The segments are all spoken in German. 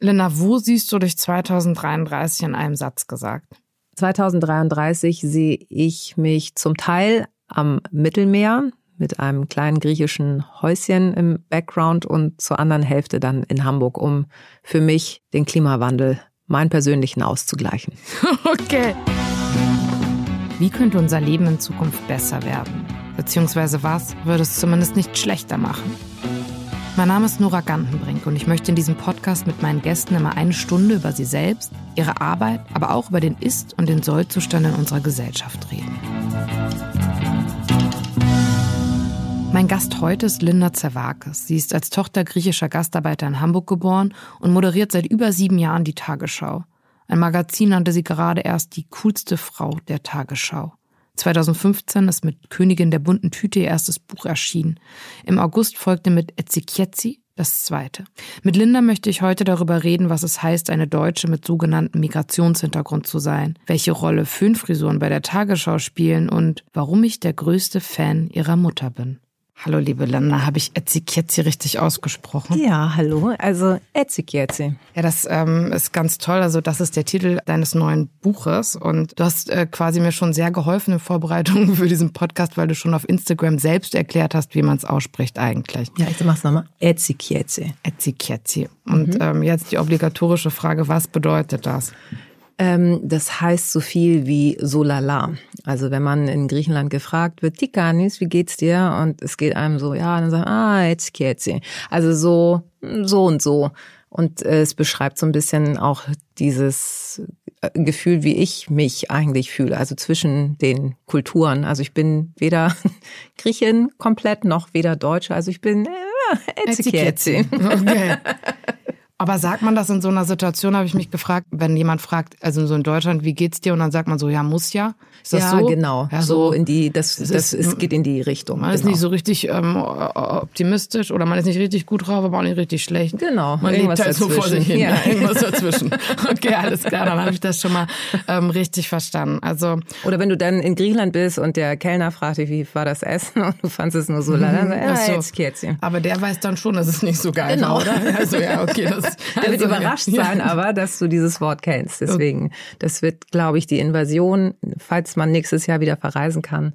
Linda, wo siehst du dich 2033 in einem Satz gesagt? 2033 sehe ich mich zum Teil am Mittelmeer mit einem kleinen griechischen Häuschen im Background und zur anderen Hälfte dann in Hamburg, um für mich den Klimawandel, meinen persönlichen auszugleichen. okay. Wie könnte unser Leben in Zukunft besser werden? Beziehungsweise was würde es zumindest nicht schlechter machen? Mein Name ist Nora Gantenbrink und ich möchte in diesem Podcast mit meinen Gästen immer eine Stunde über sie selbst, ihre Arbeit, aber auch über den Ist- und den Sollzustand in unserer Gesellschaft reden. Mein Gast heute ist Linda Zervakis. Sie ist als Tochter griechischer Gastarbeiter in Hamburg geboren und moderiert seit über sieben Jahren die Tagesschau. Ein Magazin nannte sie gerade erst die coolste Frau der Tagesschau. 2015 ist mit Königin der bunten Tüte ihr erstes Buch erschienen. Im August folgte mit Ezekietzi das zweite. Mit Linda möchte ich heute darüber reden, was es heißt, eine Deutsche mit sogenanntem Migrationshintergrund zu sein, welche Rolle Föhnfrisuren bei der Tagesschau spielen und warum ich der größte Fan ihrer Mutter bin. Hallo, liebe Lana, habe ich Etzikietzi richtig ausgesprochen? Ja, hallo, also Etzikietzi. Ja, das ähm, ist ganz toll. Also das ist der Titel deines neuen Buches und du hast äh, quasi mir schon sehr geholfen in Vorbereitung für diesen Podcast, weil du schon auf Instagram selbst erklärt hast, wie man es ausspricht eigentlich. Ja, ich mach's nochmal. Etzikietzi. Etzikietzi. Und mhm. ähm, jetzt die obligatorische Frage, was bedeutet das? Ähm, das heißt so viel wie solala. Also wenn man in Griechenland gefragt wird, Tikanis, wie geht's dir? Und es geht einem so, ja, dann sagt ah, jetzt geht's Also so, so und so. Und äh, es beschreibt so ein bisschen auch dieses äh, Gefühl, wie ich mich eigentlich fühle, also zwischen den Kulturen. Also ich bin weder Griechin komplett noch weder Deutsche, also ich bin äh, Etzikietzi. Okay. Aber sagt man das in so einer Situation, habe ich mich gefragt, wenn jemand fragt, also so in Deutschland, wie geht's dir? Und dann sagt man so, ja, muss ja. Ist das ja, so? genau. Ja, so, so in die, das, das, ist, es geht in die Richtung. Man genau. ist nicht so richtig ähm, optimistisch oder man ist nicht richtig gut drauf, aber auch nicht richtig schlecht. Genau. Man lebt halt dazwischen. so vor sich hin. Ja. irgendwas dazwischen. Okay, alles klar, dann habe ich das schon mal ähm, richtig verstanden. Also Oder wenn du dann in Griechenland bist und der Kellner fragt dich, wie war das Essen? Und du fandest es nur so leider. Mhm. Ja, so. jetzt geht's Aber der weiß dann schon, dass es nicht so geil genau. war, oder? Also ja, okay. Das, der wird also, überrascht ja. sein, aber dass du dieses Wort kennst. Deswegen, das wird, glaube ich, die Invasion, falls man nächstes Jahr wieder verreisen kann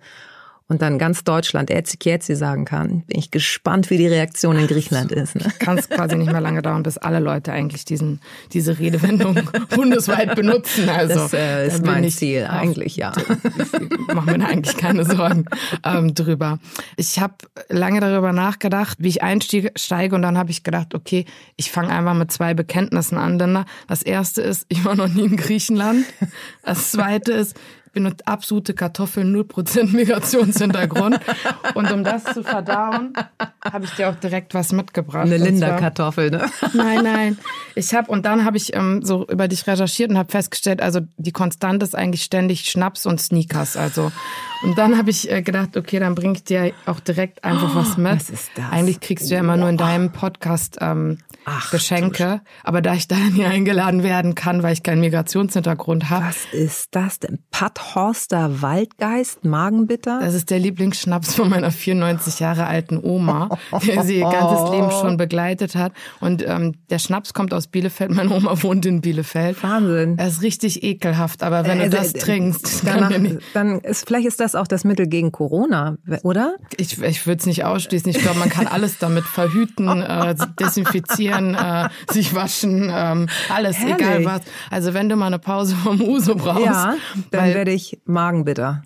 und dann ganz Deutschland Etzikietzi sagen kann, bin ich gespannt, wie die Reaktion in Griechenland ist. Ne? Kann es quasi nicht mehr lange dauern, bis alle Leute eigentlich diesen, diese Redewendung bundesweit benutzen. Also, das äh, ist mein Ziel, eigentlich, ja. Ich mache mir eigentlich keine Sorgen ähm, drüber. Ich habe lange darüber nachgedacht, wie ich einsteige und dann habe ich gedacht, okay, ich fange einfach mit zwei Bekenntnissen an. Denn das erste ist, ich war noch nie in Griechenland. Das zweite ist, bin eine absolute Kartoffel, 0% Migrationshintergrund. und um das zu verdauen, habe ich dir auch direkt was mitgebracht. Eine Linda-Kartoffel, ne? Nein, nein. Ich habe und dann habe ich ähm, so über dich recherchiert und habe festgestellt, also die Konstante ist eigentlich ständig Schnaps und Sneakers. Also und dann habe ich äh, gedacht, okay, dann bringe ich dir auch direkt einfach oh, was mit. Was ist das? Eigentlich kriegst du ja immer nur in deinem Podcast ähm, Ach, Geschenke. Aber da ich da nie eingeladen werden kann, weil ich keinen Migrationshintergrund habe. Was ist das denn? Patthorster Waldgeist, Magenbitter? Das ist der Lieblingsschnaps von meiner 94 Jahre alten Oma, der sie ihr ganzes Leben schon begleitet hat. Und ähm, der Schnaps kommt aus Bielefeld. Meine Oma wohnt in Bielefeld. Wahnsinn. Er ist richtig ekelhaft, aber wenn äh, du das äh, trinkst, dann, dann ist vielleicht ist das auch das Mittel gegen Corona, oder? Ich, ich würde es nicht ausschließen. Ich glaube, man kann alles damit verhüten, äh, desinfizieren rasieren, äh, sich waschen, ähm, alles, Herrlich. egal was. Also wenn du mal eine Pause vom Uso brauchst. Ja, dann werde ich magenbitter.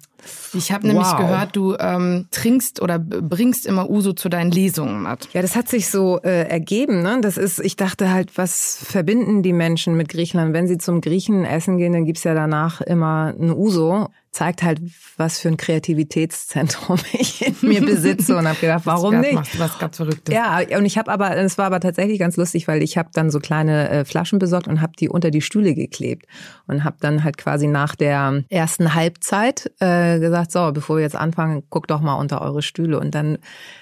Ich habe nämlich wow. gehört, du ähm, trinkst oder bringst immer Uso zu deinen Lesungen mit. Ja, das hat sich so äh, ergeben. Ne? Das ist, ich dachte halt, was verbinden die Menschen mit Griechenland? Wenn sie zum Griechen essen gehen, dann gibt's ja danach immer ein Uso zeigt halt, was für ein Kreativitätszentrum ich in mir besitze und habe gedacht, warum grad, nicht? Machst was ganz Verrücktes. Ja, und ich habe aber, es war aber tatsächlich ganz lustig, weil ich habe dann so kleine äh, Flaschen besorgt und habe die unter die Stühle geklebt und habe dann halt quasi nach der ersten Halbzeit äh, gesagt, so, bevor wir jetzt anfangen, guck doch mal unter eure Stühle und dann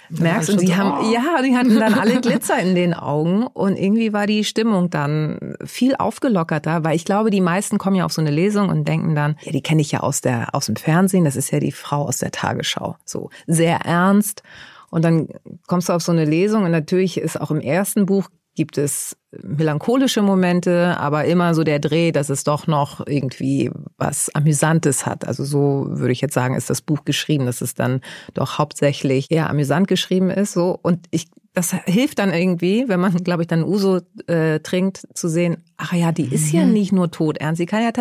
merkst und sie so, haben, oh. ja, die hatten dann alle Glitzer in den Augen und irgendwie war die Stimmung dann viel aufgelockerter, weil ich glaube, die meisten kommen ja auf so eine Lesung und denken dann, ja, die kenne ich ja aus der aus dem Fernsehen, das ist ja die Frau aus der Tagesschau, so sehr ernst und dann kommst du auf so eine Lesung und natürlich ist auch im ersten Buch gibt es melancholische Momente, aber immer so der Dreh, dass es doch noch irgendwie was Amüsantes hat. Also so würde ich jetzt sagen, ist das Buch geschrieben, dass es dann doch hauptsächlich eher amüsant geschrieben ist. So und ich das hilft dann irgendwie, wenn man, glaube ich, dann Uso äh, trinkt, zu sehen, ach ja, die ist ja mhm. nicht nur tot, Ernst. Sie kann ja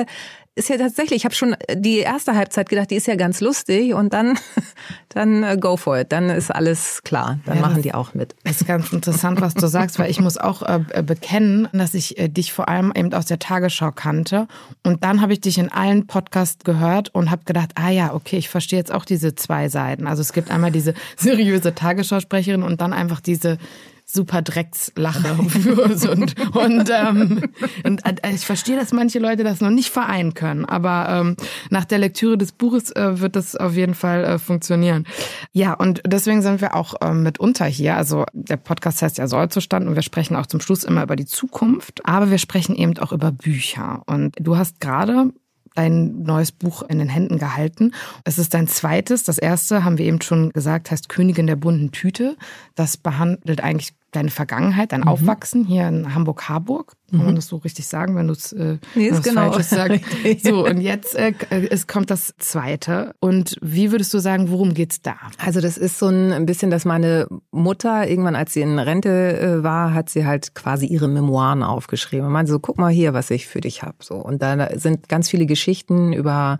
ist ja tatsächlich, ich habe schon die erste Halbzeit gedacht, die ist ja ganz lustig und dann, dann äh, go for it, dann ist alles klar, dann ja, machen die auch mit. Das ist ganz interessant, was du sagst, weil ich muss auch äh, bekennen, dass ich äh, dich vor allem eben aus der Tagesschau kannte und dann habe ich dich in allen Podcasts gehört und habe gedacht, ah ja, okay, ich verstehe jetzt auch diese zwei Seiten. Also es gibt einmal diese seriöse Tagesschausprecherin und dann einfach diese super Dreckslache und, und, ähm, und äh, ich verstehe, dass manche Leute das noch nicht vereinen können, aber ähm, nach der Lektüre des Buches äh, wird das auf jeden Fall äh, funktionieren. Ja, und deswegen sind wir auch äh, mitunter hier. Also der Podcast heißt ja Sollzustand und wir sprechen auch zum Schluss immer über die Zukunft, aber wir sprechen eben auch über Bücher. Und du hast gerade dein neues Buch in den Händen gehalten. Es ist dein zweites. Das erste, haben wir eben schon gesagt, heißt Königin der bunten Tüte. Das behandelt eigentlich deine Vergangenheit, dein mhm. Aufwachsen hier in Hamburg-Harburg. Kann mhm. man das so richtig sagen, wenn du es äh, nee, genau. Falsches sagst? so, und jetzt äh, es kommt das zweite. Und wie würdest du sagen, worum geht's da? Also das ist so ein bisschen, dass meine Mutter irgendwann, als sie in Rente äh, war, hat sie halt quasi ihre Memoiren aufgeschrieben. Und meinte so, guck mal hier, was ich für dich habe. So, und da sind ganz viele Geschichten über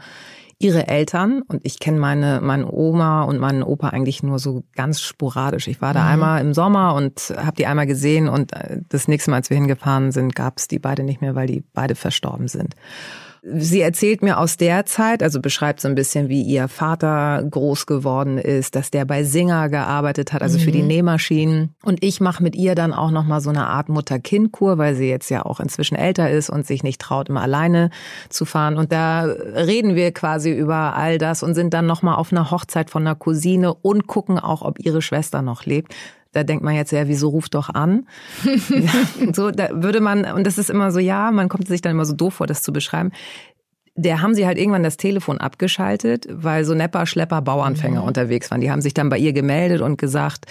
ihre Eltern und ich kenne meine meine Oma und meinen Opa eigentlich nur so ganz sporadisch. Ich war da mhm. einmal im Sommer und habe die einmal gesehen und äh, das nächste Mal, als wir hingefahren sind, gab es die beide nicht mehr, weil die beide verstorben sind. Sie erzählt mir aus der Zeit, also beschreibt so ein bisschen, wie ihr Vater groß geworden ist, dass der bei Singer gearbeitet hat, also mhm. für die mhm. Nähmaschinen. Und ich mache mit ihr dann auch nochmal so eine Art Mutter-Kind-Kur, weil sie jetzt ja auch inzwischen älter ist und sich nicht traut, immer alleine zu fahren. Und da reden wir quasi über all das und sind dann nochmal auf einer Hochzeit von einer Cousine und gucken auch, ob ihre Schwester noch lebt da denkt man jetzt ja, wieso ruft doch an? so, da würde man, und das ist immer so, ja, man kommt sich dann immer so doof vor, das zu beschreiben der haben sie halt irgendwann das Telefon abgeschaltet, weil so Nepper, Schlepper, Bauernfänger mhm. unterwegs waren. Die haben sich dann bei ihr gemeldet und gesagt,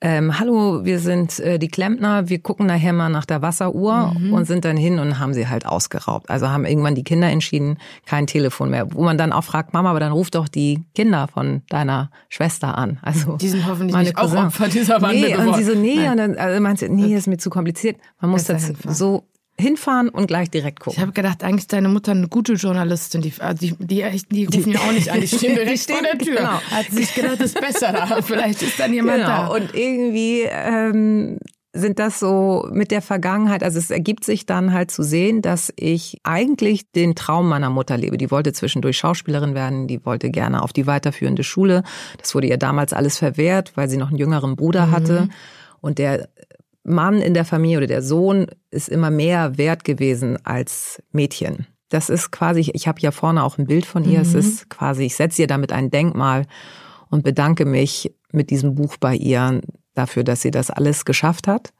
ähm, hallo, wir sind äh, die Klempner, wir gucken nachher mal nach der Wasseruhr mhm. und sind dann hin und haben sie halt ausgeraubt. Also haben irgendwann die Kinder entschieden, kein Telefon mehr. Wo man dann auch fragt, Mama, aber dann ruf doch die Kinder von deiner Schwester an. Also die sind hoffentlich meine nicht Cousin. auch Opfer dieser Bande nee, geworden. Und sie so, nee, Nein. und dann also meint sie, nee, ist mir zu kompliziert. Man muss das so hinfahren und gleich direkt gucken. Ich habe gedacht, eigentlich ist deine Mutter eine gute Journalistin. Die, also die, die, die rufen ja auch nicht an, die stehen direkt die stehen, vor der Tür. Genau. Hat sich gedacht, das ist besser da. Vielleicht ist dann jemand genau. da. Und irgendwie ähm, sind das so mit der Vergangenheit, also es ergibt sich dann halt zu sehen, dass ich eigentlich den Traum meiner Mutter lebe. Die wollte zwischendurch Schauspielerin werden, die wollte gerne auf die weiterführende Schule. Das wurde ihr damals alles verwehrt, weil sie noch einen jüngeren Bruder mhm. hatte. Und der Mann in der Familie oder der Sohn ist immer mehr wert gewesen als Mädchen. Das ist quasi, ich habe ja vorne auch ein Bild von ihr, mhm. es ist quasi, ich setze ihr damit ein Denkmal und bedanke mich mit diesem Buch bei ihr dafür, dass sie das alles geschafft hat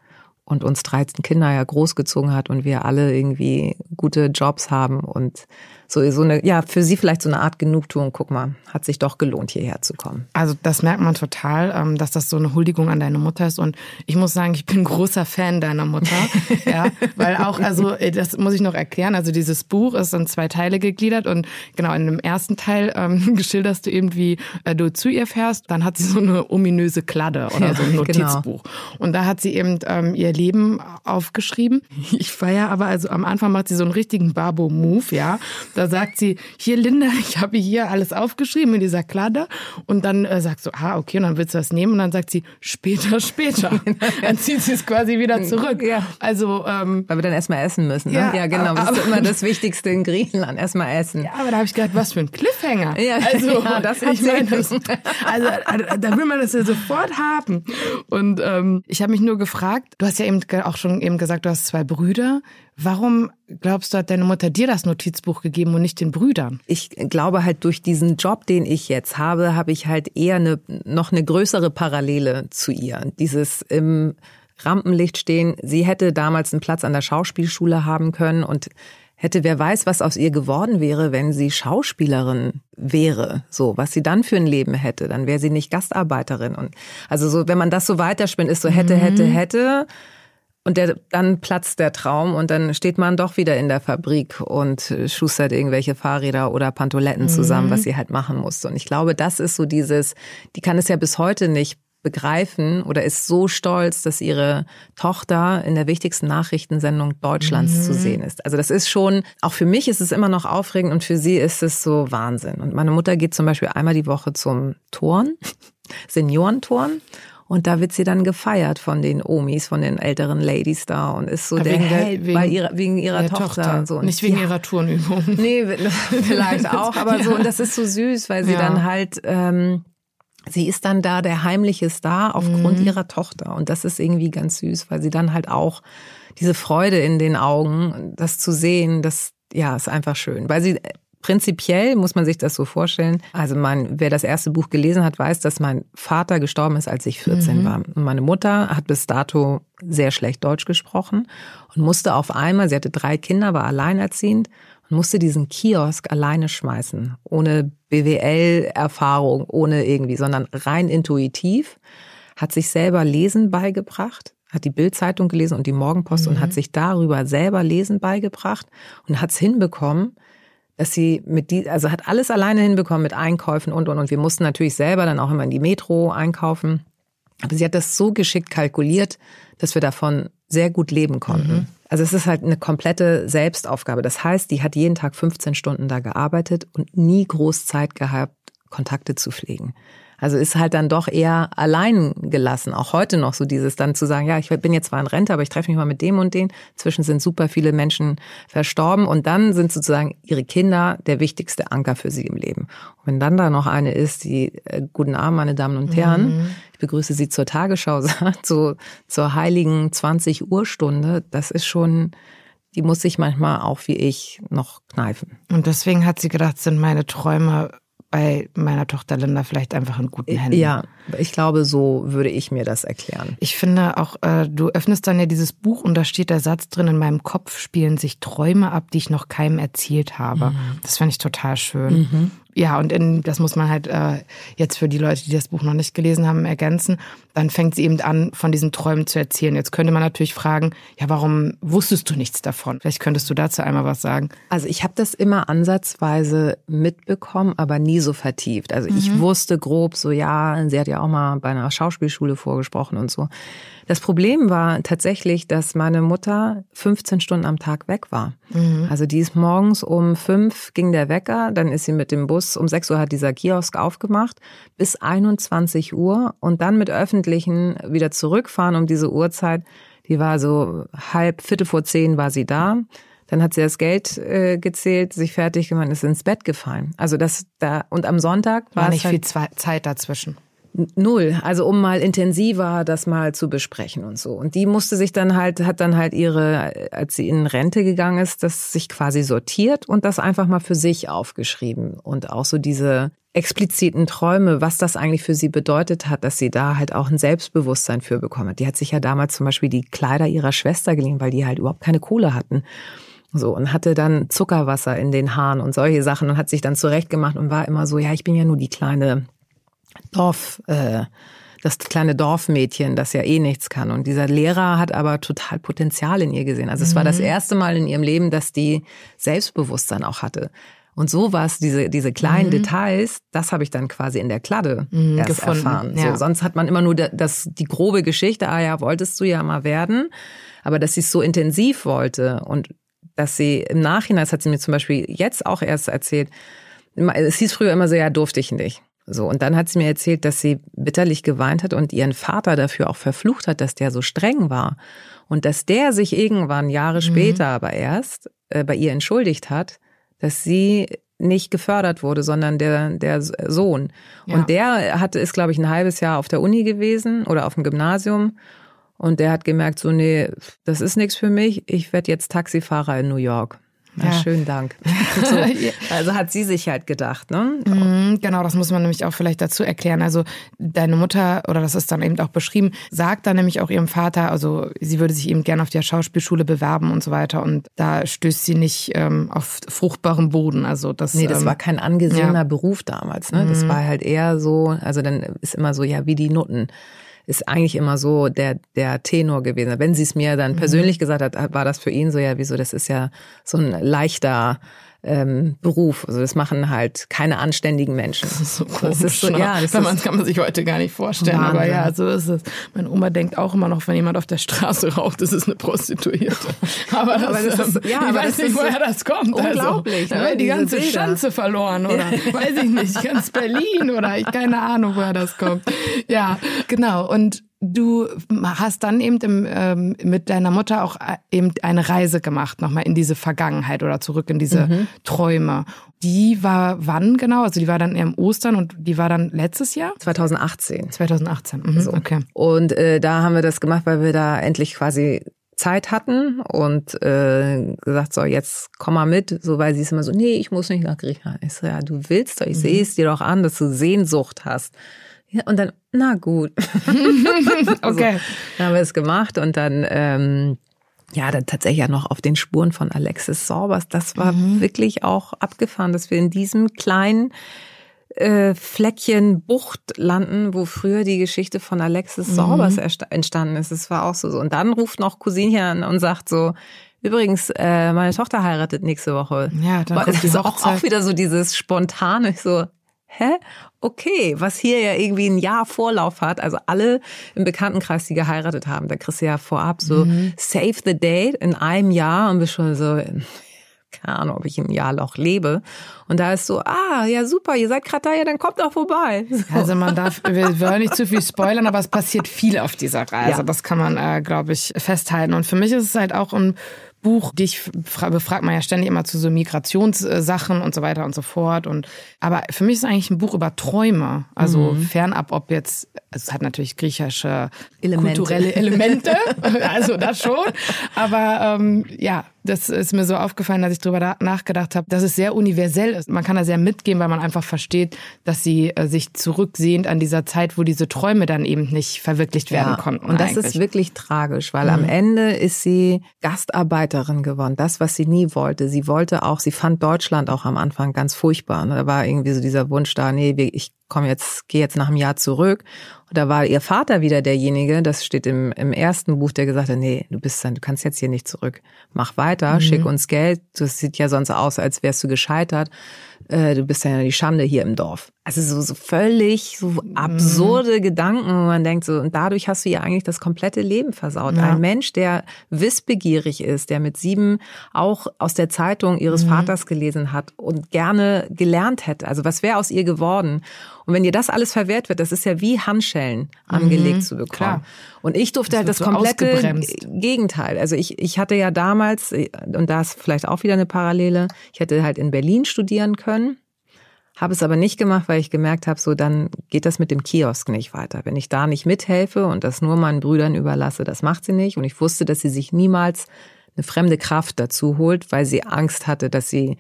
und uns 13 Kinder ja großgezogen hat und wir alle irgendwie gute Jobs haben und so, so eine, ja, für sie vielleicht so eine Art Genugtuung. Guck mal, hat sich doch gelohnt, hierher zu kommen. Also das merkt man total, ähm, dass das so eine Huldigung an deine Mutter ist. Und ich muss sagen, ich bin großer Fan deiner Mutter. ja, weil auch, also äh, das muss ich noch erklären. Also dieses Buch ist in zwei Teile gegliedert und genau in dem ersten Teil ähm, geschilderst du eben, wie äh, du zu ihr fährst. Dann hat sie so eine ominöse Kladde oder ja, so ein genau. Notizbuch. Genau. Und da hat sie eben ähm, ihr Leben aufgeschrieben. Ich feiere aber, also am Anfang macht sie so einen richtigen Babo-Move, ja. Da sagt sie, hier Linda, ich habe hier alles aufgeschrieben in dieser Kladde. Und dann äh, sagst du, ah, okay, und dann willst du das nehmen. Und dann sagt sie, später, später. dann zieht sie es quasi wieder zurück. Ja. Also, ähm, Weil wir dann erstmal essen müssen. Ne? Ja, ja, genau. Das ist immer das Wichtigste in Griechenland, erstmal essen. Ja, aber da habe ich gedacht, was für ein Cliffhanger. Ja, also, ja, das ich meine, das, also, da will man das ja sofort haben. Und ähm, ich habe mich nur gefragt, du hast ja eben auch schon eben gesagt, du hast zwei Brüder. Warum glaubst du, hat deine Mutter dir das Notizbuch gegeben und nicht den Brüdern? Ich glaube halt durch diesen Job, den ich jetzt habe, habe ich halt eher eine, noch eine größere Parallele zu ihr. Dieses im Rampenlicht stehen. Sie hätte damals einen Platz an der Schauspielschule haben können und hätte wer weiß, was aus ihr geworden wäre, wenn sie Schauspielerin wäre. So, was sie dann für ein Leben hätte. Dann wäre sie nicht Gastarbeiterin. Und also so, wenn man das so weiterspinnt, ist so hätte, hätte, mhm. hätte und der, dann platzt der Traum und dann steht man doch wieder in der Fabrik und schustert irgendwelche Fahrräder oder Pantoletten zusammen, mhm. was sie halt machen musste. Und ich glaube, das ist so dieses, die kann es ja bis heute nicht begreifen oder ist so stolz, dass ihre Tochter in der wichtigsten Nachrichtensendung Deutschlands mhm. zu sehen ist. Also das ist schon, auch für mich ist es immer noch aufregend und für sie ist es so Wahnsinn. Und meine Mutter geht zum Beispiel einmal die Woche zum Turn, Seniorenturn. Und da wird sie dann gefeiert von den Omis, von den älteren Ladies da und ist so Aber der wegen, Held wegen, ihrer, wegen ihrer Tochter. Tochter. Und so. Nicht wegen ja. ihrer Turnübung. Nee, vielleicht auch, aber so. Und das ist so süß, weil sie ja. dann halt ähm, sie ist dann da der heimliche Star aufgrund mhm. ihrer Tochter. Und das ist irgendwie ganz süß, weil sie dann halt auch diese Freude in den Augen, das zu sehen, das, ja, ist einfach schön. Weil sie prinzipiell muss man sich das so vorstellen. Also mein, wer das erste Buch gelesen hat, weiß, dass mein Vater gestorben ist, als ich 14 mhm. war. Und meine Mutter hat bis dato sehr schlecht Deutsch gesprochen und musste auf einmal, sie hatte drei Kinder, war alleinerziehend und musste diesen Kiosk alleine schmeißen, ohne BWL-Erfahrung, ohne irgendwie, sondern rein intuitiv, hat sich selber Lesen beigebracht, hat die Bildzeitung gelesen und die Morgenpost mhm. und hat sich darüber selber Lesen beigebracht und hat es hinbekommen, dass sie mit die, also hat alles alleine hinbekommen mit Einkäufen und und und. Wir mussten natürlich selber dann auch immer in die Metro einkaufen. Aber sie hat das so geschickt kalkuliert, dass wir davon sehr gut leben konnten. Mhm. Also es ist halt eine komplette Selbstaufgabe. Das heißt, die hat jeden Tag 15 Stunden da gearbeitet und nie groß Zeit gehabt, Kontakte zu pflegen. Also ist halt dann doch eher allein gelassen. Auch heute noch so dieses dann zu sagen, ja, ich bin jetzt zwar in Rente, aber ich treffe mich mal mit dem und den. Zwischen sind super viele Menschen verstorben und dann sind sozusagen ihre Kinder der wichtigste Anker für sie im Leben. Und wenn dann da noch eine ist, die, äh, guten Abend, meine Damen und Herren, mhm. ich begrüße Sie zur Tagesschau, so zur heiligen 20 Uhr Stunde, das ist schon, die muss sich manchmal auch wie ich noch kneifen. Und deswegen hat sie gedacht, sind meine Träume bei meiner Tochter Linda vielleicht einfach in guten Händen. Ja, ich glaube, so würde ich mir das erklären. Ich finde auch, äh, du öffnest dann ja dieses Buch und da steht der Satz drin, in meinem Kopf spielen sich Träume ab, die ich noch keinem erzählt habe. Mhm. Das fand ich total schön. Mhm. Ja, und in, das muss man halt äh, jetzt für die Leute, die das Buch noch nicht gelesen haben, ergänzen. Dann fängt sie eben an, von diesen Träumen zu erzählen. Jetzt könnte man natürlich fragen, ja, warum wusstest du nichts davon? Vielleicht könntest du dazu einmal was sagen. Also ich habe das immer ansatzweise mitbekommen, aber nie so vertieft. Also mhm. ich wusste grob so, ja, sie hat ja auch mal bei einer Schauspielschule vorgesprochen und so. Das Problem war tatsächlich, dass meine Mutter 15 Stunden am Tag weg war. Mhm. Also die ist morgens um fünf ging der Wecker, dann ist sie mit dem Bus, um sechs Uhr hat dieser Kiosk aufgemacht, bis 21 Uhr und dann mit öffentlichen wieder zurückfahren um diese Uhrzeit. Die war so halb, viertel vor zehn war sie da. Dann hat sie das Geld äh, gezählt, sich fertig gemacht, ist ins Bett gefallen. Also das da und am Sonntag war, war nicht halt, viel Zeit dazwischen. Null. Also um mal intensiver das mal zu besprechen und so. Und die musste sich dann halt, hat dann halt ihre, als sie in Rente gegangen ist, das sich quasi sortiert und das einfach mal für sich aufgeschrieben. Und auch so diese expliziten Träume, was das eigentlich für sie bedeutet hat, dass sie da halt auch ein Selbstbewusstsein für bekommen hat. Die hat sich ja damals zum Beispiel die Kleider ihrer Schwester geliehen, weil die halt überhaupt keine Kohle hatten. So, und hatte dann Zuckerwasser in den Haaren und solche Sachen und hat sich dann zurechtgemacht und war immer so, ja, ich bin ja nur die kleine Dorf, äh, das kleine Dorfmädchen, das ja eh nichts kann. Und dieser Lehrer hat aber total Potenzial in ihr gesehen. Also es mhm. war das mhm. erste Mal in ihrem Leben, dass die Selbstbewusstsein auch hatte. Und so war es, diese, diese kleinen mhm. Details, das habe ich dann quasi in der Kladde mhm, erst gefunden. erfahren. Ja. So, sonst hat man immer nur das, die grobe Geschichte, ah ja, wolltest du ja mal werden. Aber dass sie es so intensiv wollte und dass sie im Nachhinein, das hat sie mir zum Beispiel jetzt auch erst erzählt, es hieß früher immer so, ja, durfte ich nicht. So, und dann hat sie mir erzählt, dass sie bitterlich geweint hat und ihren Vater dafür auch verflucht hat, dass der so streng war. Und dass der sich irgendwann Jahre mhm. später aber erst äh, bei ihr entschuldigt hat, dass sie nicht gefördert wurde, sondern der, der Sohn. Ja. Und der hatte, ist, glaube ich, ein halbes Jahr auf der Uni gewesen oder auf dem Gymnasium. Und der hat gemerkt, so, nee, das ist nichts für mich. Ich werde jetzt Taxifahrer in New York. Ja, ja. schönen Dank. So. Also hat sie sich halt gedacht, ne? Mhm, genau, das muss man nämlich auch vielleicht dazu erklären. Also deine Mutter, oder das ist dann eben auch beschrieben, sagt dann nämlich auch ihrem Vater, also sie würde sich eben gerne auf der Schauspielschule bewerben und so weiter. Und da stößt sie nicht ähm, auf fruchtbaren Boden. Also das, nee, das ähm, war kein angesehener ja. Beruf damals. Ne? Das mhm. war halt eher so, also dann ist immer so, ja, wie die Nutten ist eigentlich immer so der, der Tenor gewesen. Wenn sie es mir dann mhm. persönlich gesagt hat, war das für ihn so, ja, wieso, das ist ja so ein leichter ähm, Beruf. Also das machen halt keine anständigen Menschen. Das ist so komisch. Das ist so, ja, das man, kann man sich heute gar nicht vorstellen. Wahnsinn. Aber ja, so ist es. Meine Oma denkt auch immer noch, wenn jemand auf der Straße raucht, das ist eine Prostituierte. Aber das, aber das ist, ja, ich weiß nicht, woher das kommt. Also, unglaublich. Also, ne? Die ganze Bilder. Schanze verloren oder weiß ich nicht, ganz Berlin oder ich keine Ahnung, woher das kommt. Ja, genau. Und Du hast dann eben im, ähm, mit deiner Mutter auch äh, eben eine Reise gemacht, nochmal in diese Vergangenheit oder zurück in diese mhm. Träume. Die war wann genau? Also die war dann im Ostern und die war dann letztes Jahr? 2018. 2018, mhm. so. okay. Und äh, da haben wir das gemacht, weil wir da endlich quasi Zeit hatten und äh, gesagt, so jetzt komm mal mit, so weil sie ist immer so, nee, ich muss nicht nach Griechenland. Ich so, ja, du willst doch, ich mhm. sehe es dir doch an, dass du Sehnsucht hast. Ja, und dann, na gut. okay. also, dann haben wir es gemacht und dann, ähm, ja, dann tatsächlich ja noch auf den Spuren von Alexis Sorbers. Das war mhm. wirklich auch abgefahren, dass wir in diesem kleinen äh, Fleckchen Bucht landen, wo früher die Geschichte von Alexis mhm. Sorbers entstanden ist. Es war auch so. Und dann ruft noch Cousinchen an und sagt so, Übrigens, äh, meine Tochter heiratet nächste Woche. Ja, dann kommt diese auch, auch wieder so dieses spontane, so, hä? Okay, was hier ja irgendwie ein Jahr Vorlauf hat, also alle im Bekanntenkreis, die geheiratet haben, da kriegst du ja vorab so mhm. save the date in einem Jahr und bist schon so, keine Ahnung, ob ich im Jahr noch lebe. Und da ist so, ah, ja super, ihr seid gerade da, ja, dann kommt doch vorbei. So. Also man darf, wir wollen nicht zu viel spoilern, aber es passiert viel auf dieser Reise. Ja. Das kann man, äh, glaube ich, festhalten. Und für mich ist es halt auch ein Buch, dich befragt man ja ständig immer zu so Migrationssachen und so weiter und so fort. Und aber für mich ist es eigentlich ein Buch über Träume. Also mhm. fernab, ob jetzt, also es hat natürlich griechische Elemente. kulturelle Elemente, also das schon. Aber ähm, ja, das ist mir so aufgefallen, dass ich darüber nachgedacht habe, dass es sehr universell ist. Man kann da sehr mitgehen, weil man einfach versteht, dass sie äh, sich zurücksehnt an dieser Zeit, wo diese Träume dann eben nicht verwirklicht werden ja, konnten. Und das eigentlich. ist wirklich tragisch, weil mhm. am Ende ist sie Gastarbeiterin geworden. Das, was sie nie wollte. Sie wollte auch, sie fand Deutschland auch am Anfang ganz furchtbar. Da war irgendwie so dieser Wunsch da, nee, ich komme jetzt, gehe jetzt nach einem Jahr zurück. Da war ihr Vater wieder derjenige, das steht im, im ersten Buch, der gesagt hat, nee, du bist dann, du kannst jetzt hier nicht zurück. Mach weiter, mhm. schick uns Geld. Das sieht ja sonst aus, als wärst du gescheitert. Äh, du bist ja die Schande hier im Dorf. Also so, so völlig so mhm. absurde mhm. Gedanken, wo man denkt so, und dadurch hast du ja eigentlich das komplette Leben versaut. Ja. Ein Mensch, der wissbegierig ist, der mit sieben auch aus der Zeitung ihres mhm. Vaters gelesen hat und gerne gelernt hätte. Also was wäre aus ihr geworden? Und wenn dir das alles verwehrt wird, das ist ja wie Handschellen angelegt mhm, zu bekommen. Klar. Und ich durfte das halt das so komplette Gegenteil. Also ich, ich hatte ja damals, und da ist vielleicht auch wieder eine Parallele, ich hätte halt in Berlin studieren können. Habe es aber nicht gemacht, weil ich gemerkt habe, so dann geht das mit dem Kiosk nicht weiter. Wenn ich da nicht mithelfe und das nur meinen Brüdern überlasse, das macht sie nicht. Und ich wusste, dass sie sich niemals eine fremde Kraft dazu holt, weil sie Angst hatte, dass sie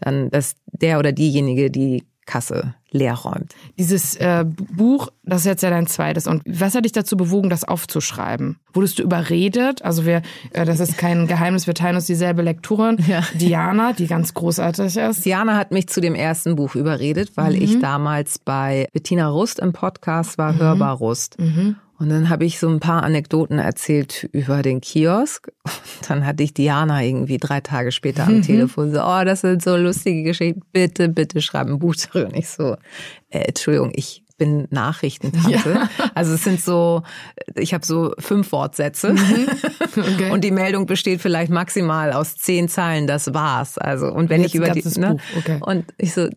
dann, dass der oder diejenige die Kasse leer räumt. Dieses äh, Buch, das ist jetzt ja dein zweites. Und was hat dich dazu bewogen, das aufzuschreiben? Wurdest du überredet? Also wir, äh, das ist kein Geheimnis, wir teilen uns dieselbe Lektorin. Ja. Diana, die ganz großartig ist. Diana hat mich zu dem ersten Buch überredet, weil mhm. ich damals bei Bettina Rust im Podcast war, mhm. Hörbar Rust. Mhm. Und dann habe ich so ein paar Anekdoten erzählt über den Kiosk. Und dann hatte ich Diana irgendwie drei Tage später am mhm. Telefon so, oh, das sind so lustige Geschichten. Bitte, bitte schreib ein Buch darüber. Und ich so, äh, Entschuldigung, ich bin Nachrichtentante. Ja. Also es sind so, ich habe so fünf Wortsätze mhm. okay. und die Meldung besteht vielleicht maximal aus zehn Zeilen. Das war's. Also und wenn Jetzt ich über die ne, okay. und ich so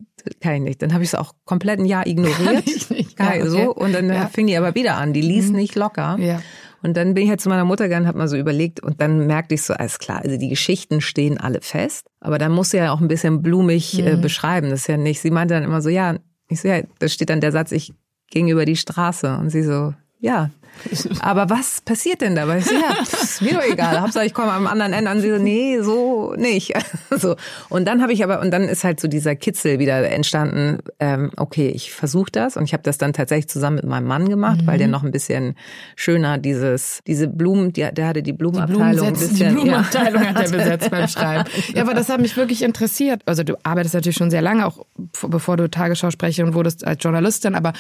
kann ich nicht. Dann habe ich es auch komplett ein Jahr ignoriert. ich nicht. Ja, okay. so und dann ja. fing die aber wieder an. Die ließ mhm. nicht locker. Ja. Und dann bin ich halt zu meiner Mutter gegangen, habe mal so überlegt und dann merkte ich so, alles klar, also die Geschichten stehen alle fest, aber dann muss sie ja auch ein bisschen blumig äh, mhm. äh, beschreiben. Das ist ja nicht, sie meinte dann immer so, ja, ich so, ja, da steht dann der Satz, ich ging über die Straße und sie so, ja, aber was passiert denn dabei? Ja, ist mir doch egal. Hauptsache ich komme am anderen Ende an. Sie so, nee, so nicht. so. Und dann habe ich aber, und dann ist halt so dieser Kitzel wieder entstanden, ähm, okay, ich versuche das. Und ich habe das dann tatsächlich zusammen mit meinem Mann gemacht, mhm. weil der noch ein bisschen schöner dieses, diese Blumen, die, der hatte die Blumenabteilung die ein bisschen. Die Blumenabteilung ja. hat er besetzt beim Schreiben. Ja, aber das hat mich wirklich interessiert. Also du arbeitest natürlich schon sehr lange, auch bevor du Tagesschausprecherin wurdest als Journalistin, aber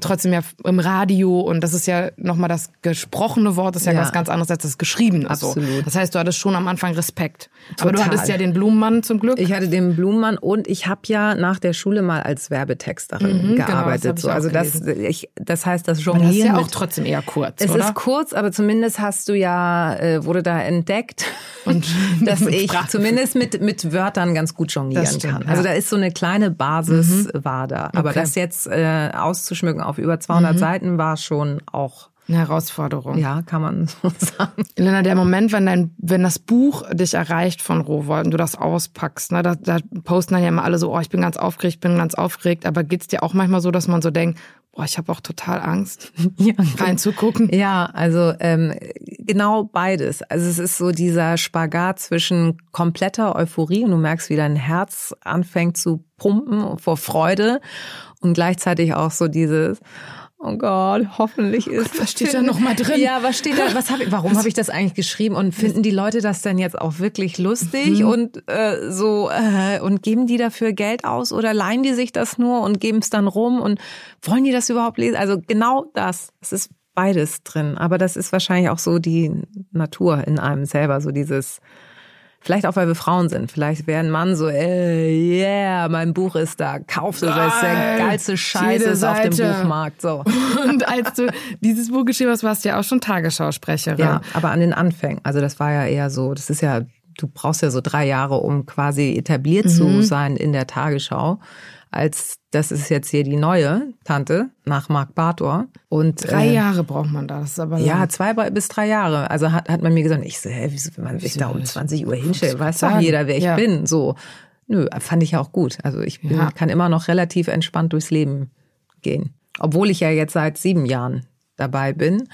trotzdem ja im Radio und das ist ja nochmal nochmal das gesprochene Wort ist ja, Ja. was ganz anderes als das geschriebene. So. Absolut. Das heißt, du hattest schon am Anfang Respekt. Aber du Total. hattest ja den Blumenmann zum Glück. Ich hatte den Blumenmann und ich habe ja nach der Schule mal als Werbetexterin Mhm, genau, das gearbeitet. ich so. Also das, ich, das heißt, das Aber das ist Jonglieren ja auch trotzdem eher kurz, Es oder? ist kurz, aber zumindest hast du ja, äh, wurde da entdeckt, Und dass ich Sprache. zumindest mit, mit Wörtern ganz gut jonglieren stimmt, kann. Also ja. Mhm. da ist so eine kleine Basis war da. Aber Okay. Mhm. das jetzt äh, auszuschmücken auf über 200 Seiten war schon auch, Eine Herausforderung. ja, kann man so sagen. Elena, der Moment, wenn dein, wenn das Buch dich erreicht von Rowold und du das auspackst, ne, da, da posten dann ja immer alle so, oh, ich bin ganz aufgeregt, bin ganz aufgeregt, aber geht's dir auch manchmal so, dass man so denkt, boah, ich habe auch total Angst, Ja, reinzugucken? Ja, also ähm, genau beides. Also es ist so dieser Spagat zwischen kompletter Euphorie und du merkst, wie dein Herz anfängt zu pumpen vor Freude und gleichzeitig auch so dieses Oh Gott, hoffentlich ist was steht da noch mal drin? Ja, was steht da? Was hab ich, warum habe ich das eigentlich geschrieben? Und finden die Leute das denn jetzt auch wirklich lustig Mhm. und äh, so äh, und geben die dafür Geld aus oder leihen die sich das nur und geben es dann rum und wollen die das überhaupt lesen? Also genau das. Es ist beides drin, aber das ist wahrscheinlich auch so die Natur in einem selber, so dieses Vielleicht auch, weil wir Frauen sind. Vielleicht wäre ein Mann so, ey, yeah, mein Buch ist da, kauf es, das ist der Geil. geilste Scheiß Jede ist auf dem. Buchmarkt. So. Und als du dieses Buch geschrieben hast, warst du ja auch schon Tagesschausprecherin. Ja, aber an den Anfängen. Also das war ja eher so, das ist ja, du brauchst ja so drei Jahre, um quasi etabliert Mhm. zu sein in der Tagesschau. Als das ist jetzt hier die neue Tante nach Marc Bartor. Und Drei äh, Jahre braucht man da. Das ist aber Ja, zwei bis drei Jahre. Also hat, hat man mir gesagt, ich so, hä, wieso, wenn man sich da um 20 Uhr hinstellt, weiß doch jeder, wer ich Ja. bin. So, nö, fand ich ja auch gut. Also ich bin, Ja. kann immer noch relativ entspannt durchs Leben gehen. Obwohl ich ja jetzt seit sieben Jahren dabei bin.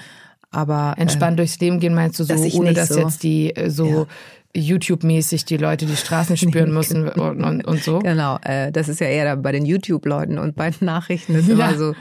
Aber Entspannt durchs Leben gehen, meinst du so, dass ohne dass so- jetzt die äh, so YouTube-mäßig die Leute die Straßen spüren müssen und, und, und so? Genau, äh, das ist ja eher bei den YouTube-Leuten und bei den Nachrichten ist immer Ja. so,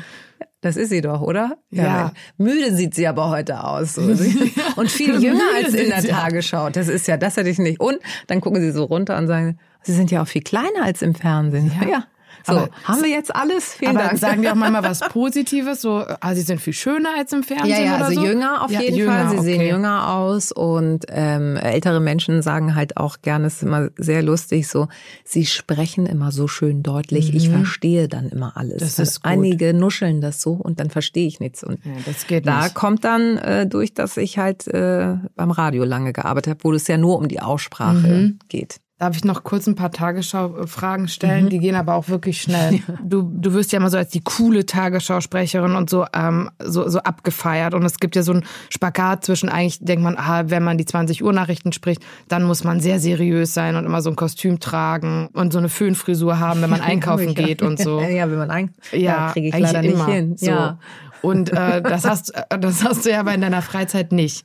das ist sie doch, oder? Ja. Müde sieht sie aber heute aus. So. Und viel jünger als in der. Tagesschau. Das ist ja, das hätte ich nicht. Und dann gucken sie so runter und sagen, sie sind ja auch viel kleiner als im Fernsehen. Ja. So, Aber- haben wir jetzt alles? Vielen Aber Dank. sagen die auch manchmal was Positives, so, ah, sie sind viel schöner als im Fernsehen Ja, ja, oder also so? jünger auf Ja, jeden jünger, Fall. Sie sehen okay. jünger aus und ähm, ältere Menschen sagen halt auch gerne, es ist immer sehr lustig, so, sie sprechen immer so schön deutlich, ich verstehe dann immer alles. Mhm. Das ist gut. Einige nuscheln das so und dann verstehe ich nichts. Und Ja, das geht da nicht. kommt dann äh, durch, dass ich halt äh, beim Radio lange gearbeitet habe, wo es ja nur um die Aussprache Mhm. geht. Darf ich noch kurz ein paar Tagesschau-Fragen stellen? Die gehen aber auch wirklich schnell. Du, du wirst ja immer so als die coole Tagesschausprecherin und so, ähm, so, so abgefeiert. Und es gibt ja so einen Spagat zwischen eigentlich, denkt man, ah, wenn man die 20 Uhr Nachrichten spricht, dann muss man sehr seriös sein und immer so ein Kostüm tragen und so eine Föhnfrisur haben, wenn man einkaufen geht und so. Ja, wenn man ein, Ja, kriege ich leider nicht immer. hin. So. Ja. Und äh, das hast äh, das hast du ja aber in deiner Freizeit nicht.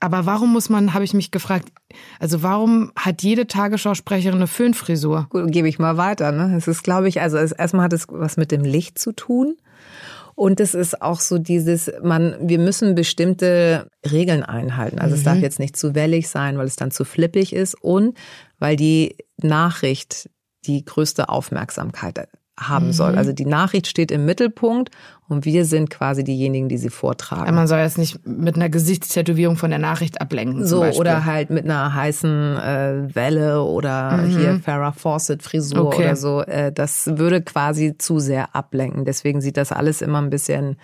Aber warum muss man, habe ich mich gefragt, also warum hat jede Tagesschausprecherin eine Föhnfrisur? Gut, gebe ich mal weiter. Ne? Es ist, glaube ich, also es, erstmal hat es was mit dem Licht zu tun. Und es ist auch so dieses, man, wir müssen bestimmte Regeln einhalten. Also es darf jetzt nicht zu wellig sein, weil es dann zu flippig ist und weil die Nachricht die größte Aufmerksamkeit haben soll. Also die Nachricht steht im Mittelpunkt und wir sind quasi diejenigen, die sie vortragen. Man soll jetzt nicht mit einer Gesichtstätowierung von der Nachricht ablenken. So, oder halt mit einer heißen äh, Welle oder hier Farrah Fawcett Frisur Mhm. Okay. oder so. Äh, das würde quasi zu sehr ablenken. Deswegen sieht das alles immer ein bisschen.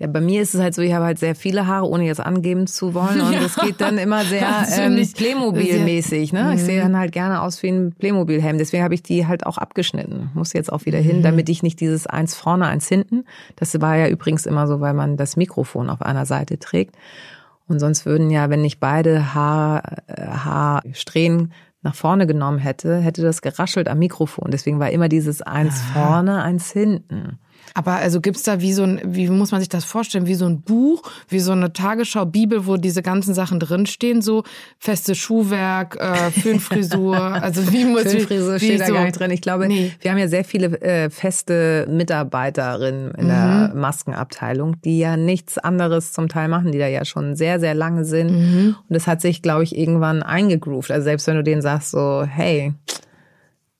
Ja, bei mir ist es halt so, ich habe halt sehr viele Haare, ohne jetzt angeben zu wollen. Und Ja, es geht dann immer sehr ähm, ich Playmobil-mäßig. Ne? Ich Mhm. sehe dann halt gerne aus wie ein Playmobil-Helm. Deswegen habe ich die halt auch abgeschnitten. Muss jetzt auch wieder Mhm. hin, damit ich nicht dieses eins vorne, eins hinten. Das war ja übrigens immer so, weil man das Mikrofon auf einer Seite trägt. Und sonst würden ja, wenn ich beide Haar, äh, Haarsträhnen nach vorne genommen hätte, hätte das geraschelt am Mikrofon. Deswegen war immer dieses eins vorne, eins hinten. Aber also gibt's da wie so ein, wie muss man sich das vorstellen, wie so ein Buch, wie so eine Tagesschau, Bibel, wo diese ganzen Sachen drinstehen, so festes Schuhwerk, äh, Föhnfrisur, also wie muss Filmfrisur wie steht da so- gar nicht drin. Ich glaube, Nee. wir haben ja sehr viele äh, feste Mitarbeiterinnen in der Maskenabteilung, die ja nichts anderes zum Teil machen, die da ja schon sehr, sehr lange sind. Und das hat sich, glaube ich, irgendwann eingegroovt. Also selbst wenn du denen sagst so, hey,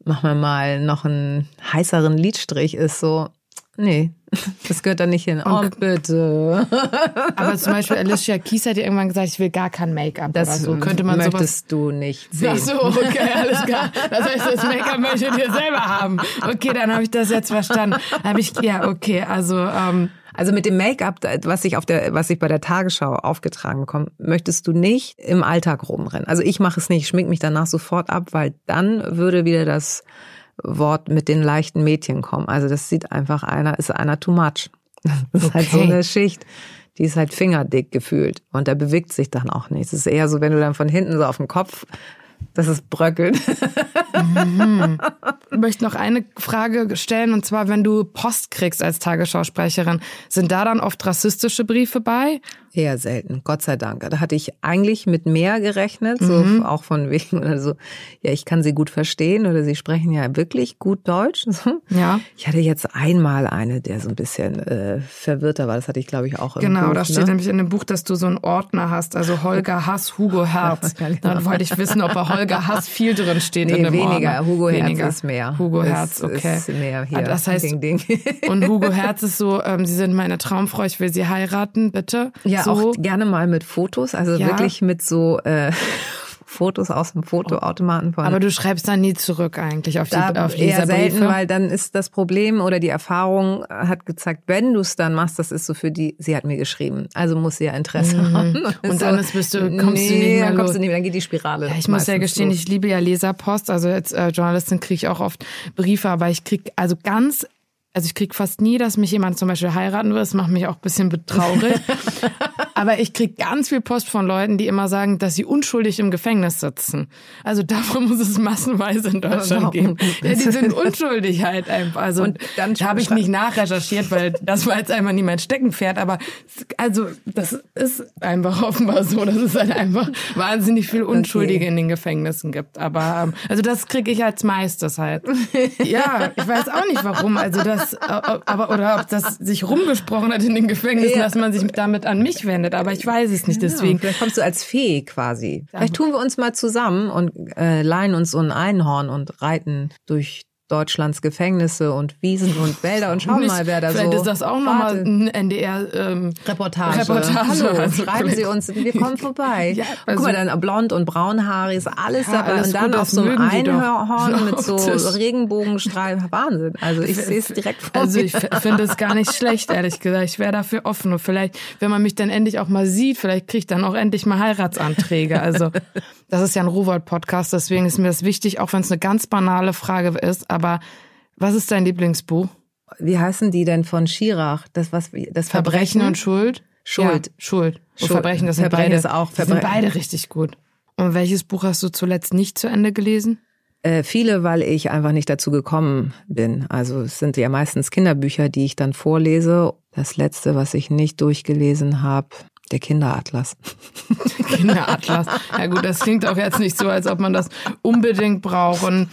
mach mir mal noch einen heißeren Lidstrich, ist so, Nee, das gehört da nicht hin. Oh, bitte. Aber zum Beispiel Alicia Keys hat ja irgendwann gesagt, ich will gar kein Make-up Das oder so. Könnte man möchtest sowas... du nicht sehen. Ach so, okay, alles klar. Das heißt, das Make-up möchtet ihr selber haben. Okay, dann habe ich das jetzt verstanden. Habe ich, ja, okay, also... Ähm, Also mit dem Make-up, was ich auf der, was ich bei der Tagesschau aufgetragen bekomme, möchtest du nicht im Alltag rumrennen. Also ich mache es nicht, ich schmink mich danach sofort ab, weil dann würde wieder das Wort mit den leichten Mädchen kommen. Also das sieht einfach einer, ist einer too much. Das ist halt so Okay. eine Schicht, die ist halt fingerdick gefühlt und da bewegt sich dann auch nichts. Es ist eher so, wenn du dann von hinten so auf dem Kopf, dass es bröckelt. Ich möchte noch eine Frage stellen, und zwar, wenn du Post kriegst als Tagesschausprecherin, sind da dann oft rassistische Briefe bei? Eher selten, Gott sei Dank. Da hatte ich eigentlich mit mehr gerechnet, so auch von wegen oder so. Ja, ich kann sie gut verstehen oder sie sprechen ja wirklich gut Deutsch. So. Ja. Ich hatte jetzt einmal eine, der so ein bisschen äh, verwirrter war. Das hatte ich, glaube ich, auch im Genau, Buch, da steht ne? nämlich in dem Buch, dass du so einen Ordner hast, also Holger Hass, Hugo Herz. Dann wollte ich wissen, ob bei Holger Hass viel drin steht in Nee, dem weniger. Ordner. Hugo Weniger. Herz ist mehr. Hugo Ist- Herz, okay. Ist mehr hier. Das heißt, Ding, Ding. und Hugo Herz ist so, ähm, Sie sind meine Traumfrau, ich will Sie heiraten, bitte. Ja, so. Auch gerne mal mit Fotos, also Ja. wirklich mit so äh, Fotos aus dem Fotoautomaten von Aber du schreibst dann nie zurück eigentlich auf die, da auf eher selten, weil dann ist das Problem oder die Erfahrung hat gezeigt, wenn du es dann machst, das ist so für die, sie hat mir geschrieben, also muss sie ja Interesse haben. Mhm. Und dann ist- bist du- kommst du nee, nicht mehr dann kommst los. du nicht mehr, dann geht die Spirale. Ja, ich muss ja gestehen, los. ich liebe ja Leserpost. Also als äh, Journalistin kriege ich auch oft Briefe, aber ich krieg also ganz, also ich krieg fast nie, dass mich jemand zum Beispiel heiraten will. Das macht mich auch ein bisschen betraurig. aber ich krieg ganz viel Post von Leuten, die immer sagen, dass sie unschuldig im Gefängnis sitzen. Also davon muss es massenweise in Deutschland geben. Ja, die sind unschuldig halt einfach. Also Und dann da habe ich nicht nachrecherchiert, weil das war jetzt einfach nie mein Steckenpferd. Aber also das ist einfach offenbar so, dass es halt einfach wahnsinnig viel Unschuldige in den Gefängnissen gibt. Aber ähm, also das kriege ich als meistes halt. Ja, ich weiß auch nicht warum. Also das, äh, aber oder ob das sich rumgesprochen hat in den Gefängnissen, Ja. dass man sich damit an mich wendet. Aber ich weiß es nicht. Deswegen. Ja, vielleicht kommst du als Fee quasi. Vielleicht tun wir uns mal zusammen und äh, leihen uns so ein Einhorn und reiten durch Deutschlands Gefängnisse und Wiesen und Wälder und schauen Nicht- mal, wer da Vielleicht so ist das auch nochmal ein NDR ähm. Hallo, Also schreiben vielleicht- Sie uns, wir kommen vorbei. Ja, Und Guck mal, also- dann blond und braunhaarig ist alles Ja, dabei. alles und dann gut, auf so einem. Einhorn mit so Optisch. Regenbogenstreifen. Wahnsinn. Also ich sehe es direkt vor Also mir. ich finde es gar nicht schlecht, ehrlich gesagt. Ich wäre dafür offen. Und vielleicht, wenn man mich dann endlich auch mal sieht, vielleicht kriege ich dann auch endlich mal Heiratsanträge. Also das ist ja ein Rowold-Podcast, deswegen ist mir das wichtig, auch wenn es eine ganz banale Frage ist. Aber was ist dein Lieblingsbuch? Wie heißen die denn von Schirach? Das was das Verbrechen und Schuld? Schuld. Ja, Schuld. Und Schuld. Verbrechen, das sind Verbrechen beide. ist auch die sind Verbrechen. beide richtig gut. Und welches Buch hast du zuletzt nicht zu Ende gelesen? Äh, viele, weil ich einfach nicht dazu gekommen bin. Also es sind ja meistens Kinderbücher, die ich dann vorlese. Das letzte, was ich nicht durchgelesen habe, der Kinderatlas. Kinderatlas. Ja gut, das klingt auch jetzt nicht so, als ob man das unbedingt braucht. Und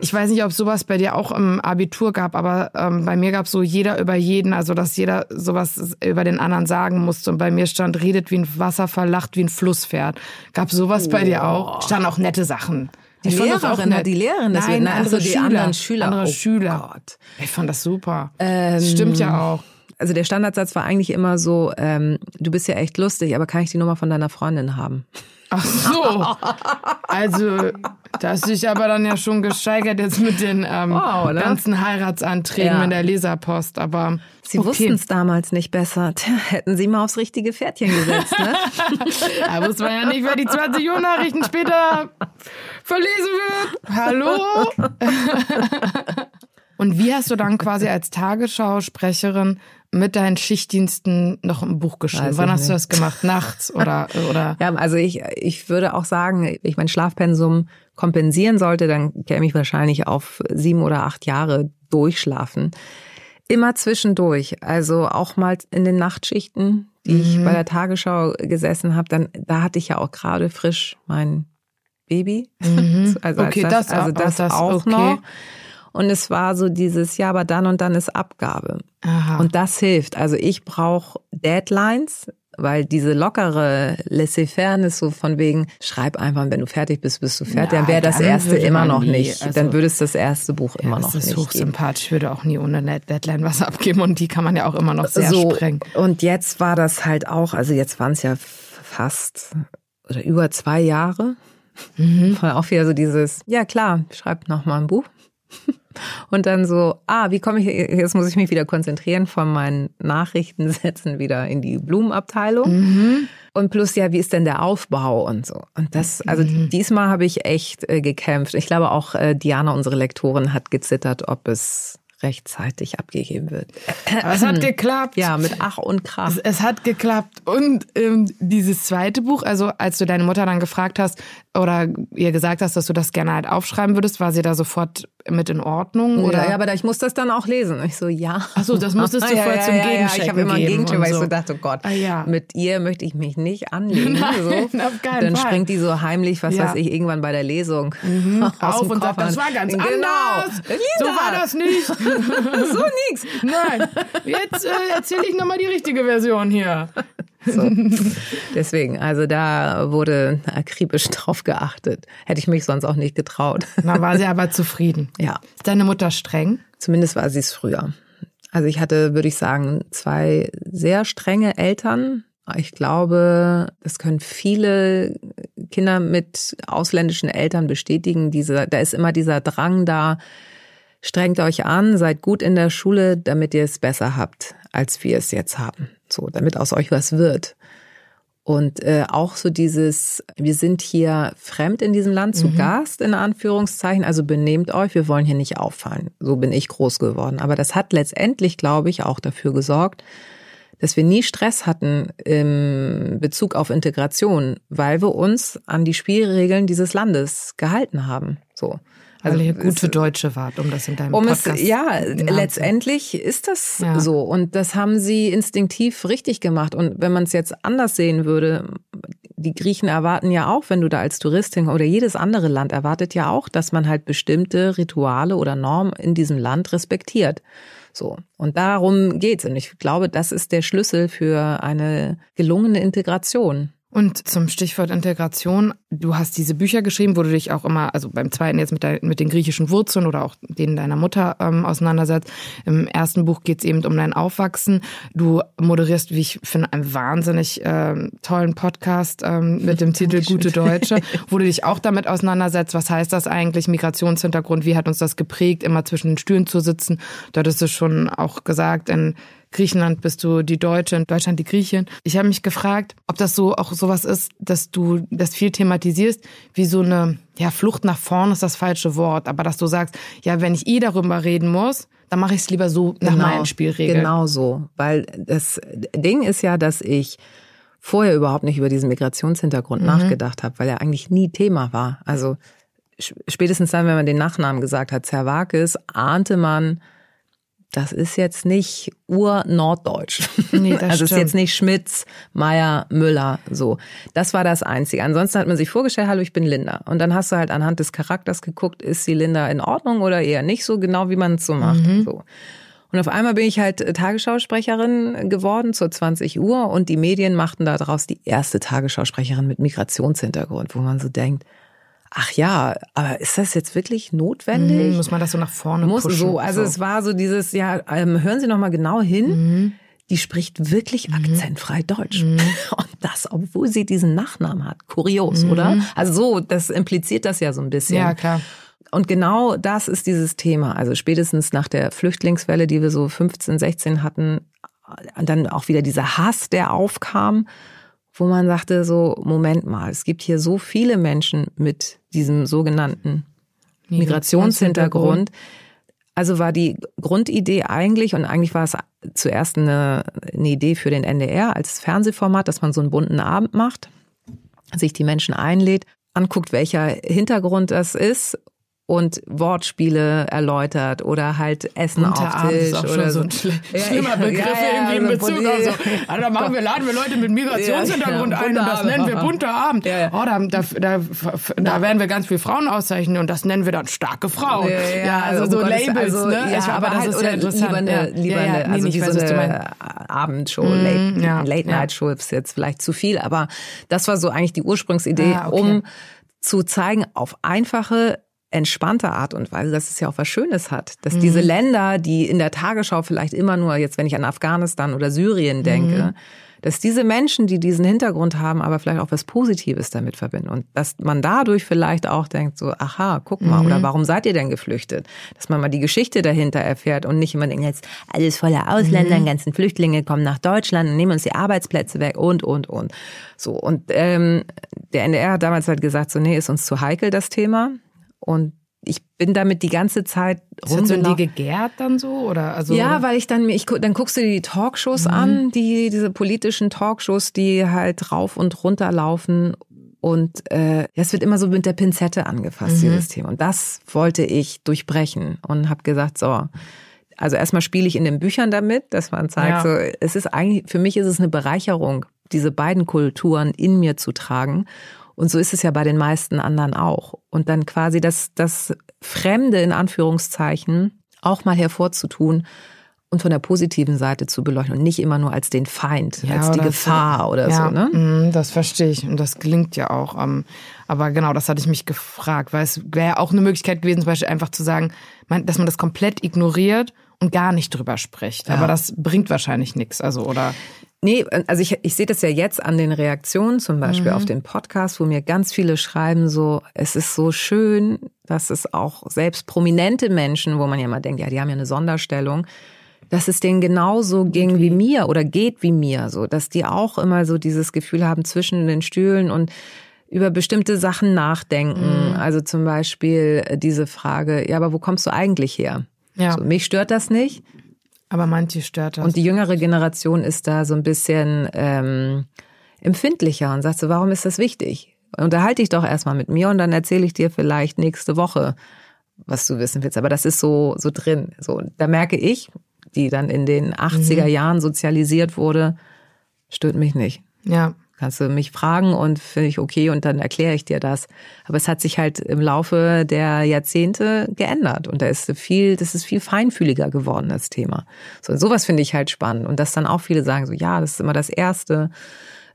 ich weiß nicht, ob sowas bei dir auch im Abitur gab, aber ähm, bei mir gab es so jeder über jeden, also dass jeder sowas über den anderen sagen musste. Und bei mir stand, redet wie ein Wasserfall, lacht wie ein Flusspferd. Gab sowas bei dir auch? Standen auch nette Sachen. Die Ich Lehrerin, nett. die Lehrerin, das Nein, wird- na, andere also die Schüler. anderen Schüler. Andere Oh Schüler. Gott. Ich fand das super. Ähm, das stimmt ja auch. Also der Standardsatz war eigentlich immer so, ähm, du bist ja echt lustig, aber kann ich die Nummer von deiner Freundin haben? Ach so. Also, da hast du dich aber dann ja schon gesteigert jetzt mit den ähm, Wow, ne? ganzen Heiratsanträgen Ja. in der Leserpost. Aber Sie okay. wussten es damals nicht besser. Tja, hätten sie mal aufs richtige Pferdchen gesetzt, ne? Da wusste man ja nicht, wer die 20 Uhr Nachrichten später verlesen wird. Hallo? Und wie hast du dann quasi als Tagesschausprecherin mit deinen Schichtdiensten noch ein Buch geschrieben? Weiß Wann ich hast du nicht. das gemacht? Nachts oder oder? Ja, also ich, ich würde auch sagen, wenn ich mein Schlafpensum kompensieren sollte, dann käme ich wahrscheinlich auf sieben oder acht Jahre durchschlafen. Immer zwischendurch, also auch mal in den Nachtschichten, die ich Mhm. bei der Tagesschau gesessen habe, dann da hatte ich ja auch gerade frisch mein Baby. Also, Mhm. Okay, als das- also das, das- auch okay. noch. Und es war so dieses, ja, aber dann und dann ist Abgabe. Aha. Und das hilft. Also ich brauche Deadlines, weil diese lockere Laissez-faire-Ness so von wegen, schreib einfach, wenn du fertig bist, bist du fertig, Ja, dann wäre das dann erste immer noch nie, nicht. also- dann würde es das erste Buch immer noch das ist nicht hochsympathisch. Ich würde auch nie ohne Deadline was abgeben und die kann man ja auch immer noch sehr so, sprengen. Und jetzt war das halt auch, also jetzt waren es ja fast oder über zwei Jahre. Mhm. War auch wieder so dieses, ja klar, schreibt noch mal ein Buch. Und dann so, ah, wie komme ich, jetzt muss ich mich wieder konzentrieren von meinen Nachrichtensätzen wieder in die Blumenabteilung. Mhm. Und plus, ja, wie ist denn der Aufbau und so. Und das, also Mhm. diesmal habe ich echt äh, gekämpft. Ich glaube auch äh, Diana, unsere Lektorin, hat gezittert, ob es rechtzeitig abgegeben wird. Aber es hat geklappt. Ja, mit Ach und Krach. Es, es hat geklappt. Und ähm, dieses zweite Buch, also als du deine Mutter dann gefragt hast oder ihr gesagt hast, dass du das gerne halt aufschreiben würdest, war sie da sofort mit in Ordnung? Oder? Ja, aber ich muss das dann auch lesen. Ich so, ja. Ach so, das musstest du ja, vorher ja, zum ja, ja. Gegenchecken Ich habe immer einen Gegencheck, weil ich so. so dachte, oh Gott, Ah, mit ihr möchte ich mich nicht anlegen. Nein, so. auf keinen dann Fall. springt die so heimlich, was weiß ich, irgendwann bei der Lesung aus auf und sagt, Koffer. das war ganz genau. anders. So war das nicht. So nix. Nein, jetzt äh, erzähle ich nochmal die richtige Version hier. So. Deswegen, also da wurde akribisch drauf geachtet. Hätte ich mich sonst auch nicht getraut. Da war sie aber zufrieden. Ja, Ist deine Mutter streng? zumindest war sie es früher. Also ich hatte, würde ich sagen, zwei sehr strenge Eltern. Ich glaube, das können viele Kinder mit ausländischen Eltern bestätigen. Diese, da ist immer dieser Drang da, strengt euch an, seid gut in der Schule, damit ihr es besser habt, als wir es jetzt haben. So, damit aus euch was wird. Und äh, auch so dieses, wir sind hier fremd in diesem Land, zu Gast in Anführungszeichen, also benehmt euch, wir wollen hier nicht auffallen. So bin ich groß geworden. Aber das hat letztendlich, glaube ich, auch dafür gesorgt, dass wir nie Stress hatten im Bezug auf Integration, weil wir uns an die Spielregeln dieses Landes gehalten haben. So. Also ihr es- gute Deutsche wart, um das in deinem um Podcast es, ja, letztendlich ist das Ja. so. Und das haben sie instinktiv richtig gemacht. Und wenn man es jetzt anders sehen würde, die Griechen erwarten ja auch, wenn du da als Touristin oder jedes andere Land erwartet ja auch, dass man halt bestimmte Rituale oder Normen in diesem Land respektiert. So. Und darum geht's. Und ich glaube, das ist der Schlüssel für eine gelungene Integration. Und zum Stichwort Integration, du hast diese Bücher geschrieben, wo du dich auch immer, also beim zweiten jetzt mit, der, mit den griechischen Wurzeln oder auch denen deiner Mutter ähm, auseinandersetzt. Im ersten Buch geht es eben um dein Aufwachsen. Du moderierst, wie ich finde, einen wahnsinnig ähm, tollen Podcast ähm, mit dem Titel Gute Deutsche, wo du dich auch damit auseinandersetzt, was heißt das eigentlich, Migrationshintergrund, wie hat uns das geprägt, immer zwischen den Stühlen zu sitzen. Du hattest es schon auch gesagt, in Griechenland bist du die Deutsche, in Deutschland die Griechin. Ich habe mich gefragt, ob das so auch sowas ist, dass du das viel thematisierst, wie so eine ja Flucht nach vorn ist das falsche Wort, aber dass du sagst, ja, wenn ich eh darüber reden muss, dann mache ich es lieber so nach meinen Spielregeln. Genau so, weil das Ding ist ja, dass ich vorher überhaupt nicht über diesen Migrationshintergrund Mhm. nachgedacht habe, weil er eigentlich nie Thema war. Also spätestens dann, wenn man den Nachnamen gesagt hat, Zerwakis, ahnte man, das ist jetzt nicht ur-norddeutsch. Nee, das also es ist jetzt nicht Schmitz, Meier, Müller, so. Das war das Einzige. Ansonsten hat man sich vorgestellt, hallo, ich bin Linda. Und dann hast du halt anhand des Charakters geguckt, ist die Linda in Ordnung oder eher nicht so genau, wie man es so macht. Mhm. So. Und auf einmal bin ich halt Tagesschausprecherin geworden zur 20 Uhr und die Medien machten daraus die erste Tagesschausprecherin mit Migrationshintergrund, wo man so denkt, ach ja, aber ist das jetzt wirklich notwendig? Mhm, muss man das so nach vorne muss pushen. so. Also es war so dieses, ja, ähm, hören Sie noch mal genau hin. Mhm. Die spricht wirklich akzentfrei Deutsch. Und das, obwohl sie diesen Nachnamen hat. Kurios, oder? Also so, das impliziert das ja so ein bisschen. Mhm. Ja, klar. Und genau das ist dieses Thema. Also spätestens nach der Flüchtlingswelle, die wir so 15, 16 hatten, dann auch wieder dieser Hass, der aufkam, wo man sagte so, Moment mal, es gibt hier so viele Menschen mit diesem sogenannten Migrationshintergrund. Also war die Grundidee eigentlich, und eigentlich war es zuerst eine, eine Idee für den NDR als Fernsehformat, dass man so einen bunten Abend macht, sich die Menschen einlädt, anguckt, welcher Hintergrund das ist und Wortspiele erläutert oder halt Essen auf Tisch ist auch oder so ein schl schlimmer Begriff ja, ja, irgendwie in also Bezug auf so. Also da machen wir, laden wir Leute mit Migrationshintergrund ein und das nennen wir bunter Abend. Oh, da, da, da, da werden wir ganz viele Frauen auszeichnen und das nennen wir dann starke Frauen. Ja, also um so Gottes- Labels, also, ne? Ja, Ich- aber, das halt, ist ja interessant. Lieber eine, lieber eine, nee, also wie weiß, so eine. Abendshow, Mhm, Late, Late. Night Show ist jetzt vielleicht zu viel, aber das war so eigentlich die Ursprungsidee, Ah, um zu zeigen, auf einfache entspannte Art und Weise, dass es ja auch was Schönes hat. Dass diese Mhm. Länder, die in der Tagesschau vielleicht immer nur, jetzt wenn ich an Afghanistan oder Syrien denke, Mhm. dass diese Menschen, die diesen Hintergrund haben, aber vielleicht auch was Positives damit verbinden. Und dass man dadurch vielleicht auch denkt, so, aha, guck mal, Mhm. oder warum seid ihr denn geflüchtet? Dass man mal die Geschichte dahinter erfährt und nicht immer denkt, jetzt alles voller Ausländer, Mhm. ganzen Flüchtlinge kommen nach Deutschland und nehmen uns die Arbeitsplätze weg und, und, und. So, und ähm, der NDR hat damals halt gesagt, so, nee, ist uns zu heikel, das Thema. Und ich bin damit die ganze Zeit so in die gegärt dann so? Oder also, Ja, weil ich dann, ich, dann guckst du dir die Talkshows an, die, diese politischen Talkshows, die halt rauf und runter laufen. Und äh, es wird immer so mit der Pinzette angefasst, dieses Thema. Und das wollte ich durchbrechen und habe gesagt, so, also erstmal spiele ich in den Büchern damit, dass man zeigt, Ja. so, es ist eigentlich, für mich ist es eine Bereicherung, diese beiden Kulturen in mir zu tragen. Und so ist es ja bei den meisten anderen auch. Und dann quasi das, das Fremde in Anführungszeichen auch mal hervorzutun und von der positiven Seite zu beleuchten und nicht immer nur als den Feind, Ja, als die Gefahr oder ja, so. Ne? mm, Das verstehe ich und das klingt ja auch. ähm, aber genau, das hatte ich mich gefragt, weil es wäre ja auch eine Möglichkeit gewesen, zum Beispiel einfach zu sagen, dass man das komplett ignoriert und gar nicht drüber spricht. Aber das bringt wahrscheinlich nichts. Also oder Nee, also ich, ich sehe das ja jetzt an den Reaktionen, zum Beispiel Mhm. auf den Podcast, wo mir ganz viele schreiben so, es ist so schön, dass es auch selbst prominente Menschen, wo man ja mal denkt, ja, die haben ja eine Sonderstellung, dass es denen genauso ging wie mir oder geht wie mir, so, dass die auch immer so dieses Gefühl haben zwischen den Stühlen und über bestimmte Sachen nachdenken. Mhm. Also zum Beispiel diese Frage, ja, aber wo kommst du eigentlich her? Ja. So, mich stört das nicht. Aber manche stört das. Und die jüngere Generation ist da so ein bisschen ähm, empfindlicher und sagt so, warum ist das wichtig? Unterhalte dich doch erstmal mit mir und dann erzähle ich dir vielleicht nächste Woche, was du wissen willst. Aber das ist so, so drin. So, da merke ich, die dann in den 80er Jahren sozialisiert wurde, stört mich nicht. ja. Kannst du mich fragen und finde ich okay und dann erkläre ich dir das. Aber es hat sich halt im Laufe der Jahrzehnte geändert und da ist viel, das ist viel feinfühliger geworden, das Thema. So, und sowas finde ich halt spannend. Und dass dann auch viele sagen so, ja, das ist immer das erste,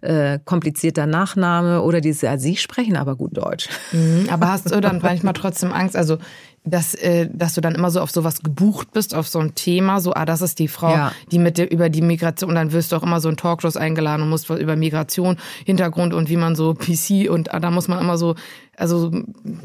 äh, komplizierter Nachname oder diese, ja, sie sprechen aber gut Deutsch. Mhm, Aber hast du dann manchmal trotzdem Angst, also dass, äh, dass du dann immer so auf sowas gebucht bist, auf so ein Thema, so, ah, das ist die Frau, Ja. die mit der, über die Migration, und dann wirst du auch immer so in Talkshows eingeladen und musst über Migration, Hintergrund und wie man so PC und ah, da muss man immer so, also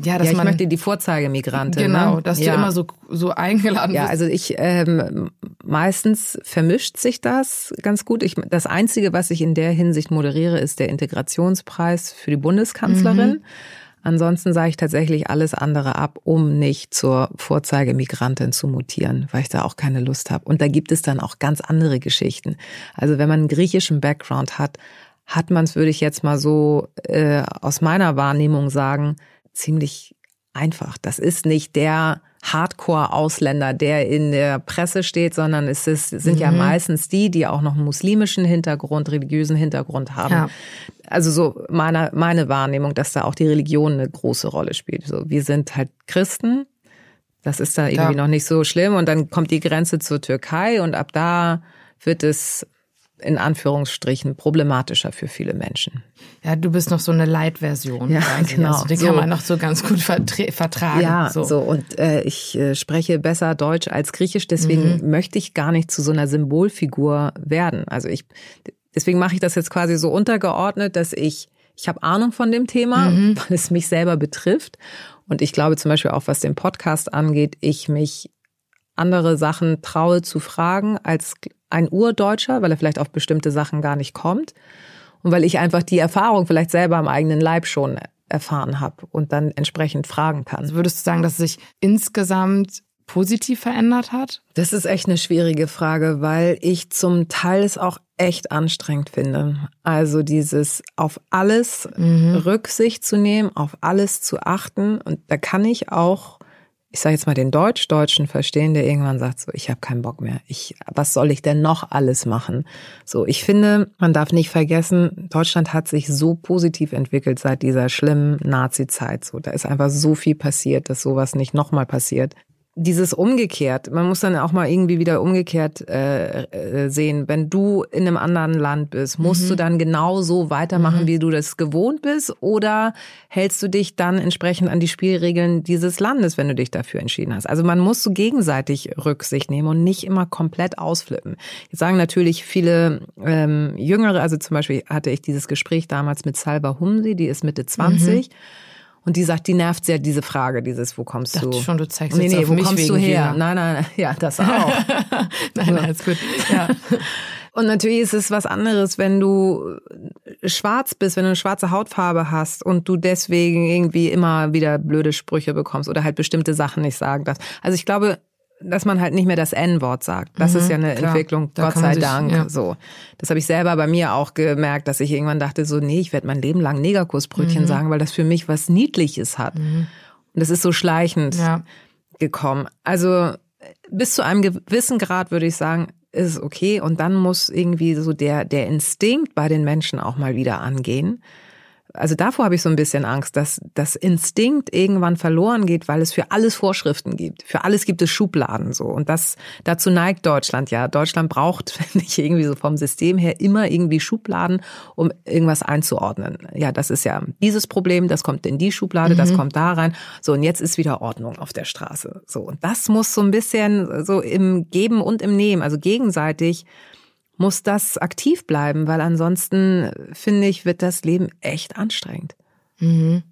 ja, dass ja, ich man möchte die Vorzeigemigrantin. genau, ne? dass ja. du immer so so eingeladen Ja, wirst. also ich ähm, meistens vermischt sich das ganz gut. Ich, das Einzige, was ich in der Hinsicht moderiere, ist der Integrationspreis für die Bundeskanzlerin. Ansonsten sage ich tatsächlich alles andere ab, um nicht zur Vorzeigemigrantin zu mutieren, weil ich da auch keine Lust habe. Und da gibt es dann auch ganz andere Geschichten. Also wenn man einen griechischen Background hat, hat man es, würde ich jetzt mal so äh, aus meiner Wahrnehmung sagen, ziemlich einfach. Das ist nicht der Hardcore-Ausländer, der in der Presse steht, sondern es ist, sind ja meistens die, die auch noch einen muslimischen Hintergrund, religiösen Hintergrund haben. Ja. Also so meine, meine Wahrnehmung, dass da auch die Religion eine große Rolle spielt. So, wir sind halt Christen. Das ist da irgendwie Ja. noch nicht so schlimm. Und dann kommt die Grenze zur Türkei und ab da wird es in Anführungsstrichen problematischer für viele Menschen. ja, du bist noch so eine Light-Version. Ja, genau. Also, den So. kann man noch so ganz gut vertragen. Ja, so. so, und äh, ich äh, spreche besser Deutsch als Griechisch, deswegen möchte ich gar nicht zu so einer Symbolfigur werden. Also ich, deswegen mache ich das jetzt quasi so untergeordnet, dass ich, ich habe Ahnung von dem Thema, weil es mich selber betrifft. Und ich glaube zum Beispiel auch, was den Podcast angeht, ich mich andere Sachen traue zu fragen als ein Urdeutscher, weil er vielleicht auf bestimmte Sachen gar nicht kommt. Und weil ich einfach die Erfahrung vielleicht selber am eigenen Leib schon erfahren habe und dann entsprechend fragen kann. Also würdest du sagen, dass es sich insgesamt positiv verändert hat? Das ist echt eine schwierige Frage, weil ich zum Teil es auch echt anstrengend finde. Also dieses auf alles Rücksicht zu nehmen, auf alles zu achten. Und da kann ich auch ich sage jetzt mal den Deutsch-Deutschen verstehen, der irgendwann sagt so, ich habe keinen Bock mehr. Ich, was soll ich denn noch alles machen? So, ich finde, man darf nicht vergessen, Deutschland hat sich so positiv entwickelt seit dieser schlimmen Nazi-Zeit. So, da ist einfach so viel passiert, dass sowas nicht nochmal passiert dieses umgekehrt, man muss dann auch mal irgendwie wieder umgekehrt äh, äh, sehen. Wenn du in einem anderen Land bist, musst mhm. du dann genau so weitermachen, mhm. wie du das gewohnt bist, oder hältst du dich dann entsprechend an die Spielregeln dieses Landes, wenn du dich dafür entschieden hast? Also man muss so gegenseitig Rücksicht nehmen und nicht immer komplett ausflippen. Jetzt sagen natürlich viele ähm, Jüngere, also zum Beispiel hatte ich dieses Gespräch damals mit Salva Humsi, die ist Mitte 20. Mhm und die sagt, die nervt sehr diese Frage, dieses, wo kommst du? schon, du zeigst nee, jetzt nee, auf wo mich kommst du her? dir. Nein, nein, ja, das auch. nein, nein, ist gut. Ja. Und natürlich ist es was anderes, wenn du schwarz bist, wenn du eine schwarze Hautfarbe hast und du deswegen irgendwie immer wieder blöde Sprüche bekommst oder halt bestimmte Sachen nicht sagen darfst. Also ich glaube, dass man halt nicht mehr das N-Wort sagt. Das mhm, ist ja eine klar. Entwicklung, da Gott sei sich, Dank. Ja. So, das habe ich selber bei mir auch gemerkt, dass ich irgendwann dachte so, nee, ich werde mein Leben lang Negerkussbrötchen mhm. sagen, weil das für mich was Niedliches hat. Mhm. Und das ist so schleichend ja. gekommen. Also bis zu einem gewissen Grad würde ich sagen, ist es okay. Und dann muss irgendwie so der der Instinkt bei den Menschen auch mal wieder angehen also davor habe ich so ein bisschen Angst, dass das Instinkt irgendwann verloren geht, weil es für alles Vorschriften gibt. Für alles gibt es Schubladen so. Und das, dazu neigt Deutschland ja. Deutschland braucht, nicht irgendwie so vom System her, immer irgendwie Schubladen, um irgendwas einzuordnen. Ja, das ist ja dieses Problem, das kommt in die Schublade, mhm. das kommt da rein. So, und jetzt ist wieder Ordnung auf der Straße. So, und das muss so ein bisschen so im Geben und im Nehmen, also gegenseitig muss das aktiv bleiben, weil ansonsten, finde ich, wird das Leben echt anstrengend. Mhm.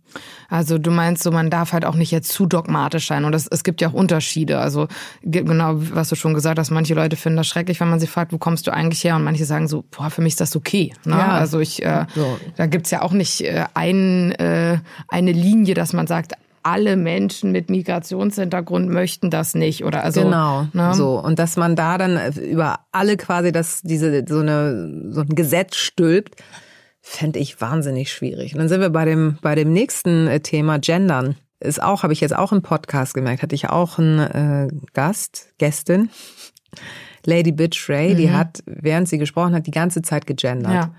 Also du meinst so, man darf halt auch nicht jetzt zu dogmatisch sein und es, es gibt ja auch Unterschiede. Also genau, was du schon gesagt hast, manche Leute finden das schrecklich, wenn man sie fragt, wo kommst du eigentlich her? Und manche sagen so, boah, für mich ist das okay. Ne? Ja. Also ich, äh, so. da gibt's ja auch nicht äh, ein, äh, eine Linie, dass man sagt, alle Menschen mit Migrationshintergrund möchten das nicht oder also genau ne? so und dass man da dann über alle quasi das diese so eine so ein Gesetz stülpt fände ich wahnsinnig schwierig und dann sind wir bei dem bei dem nächsten äh, Thema Gendern ist auch habe ich jetzt auch im Podcast gemerkt hatte ich auch einen äh, Gast Gästin Lady Bitch Ray mhm. die hat während sie gesprochen hat die ganze Zeit gegendert ja.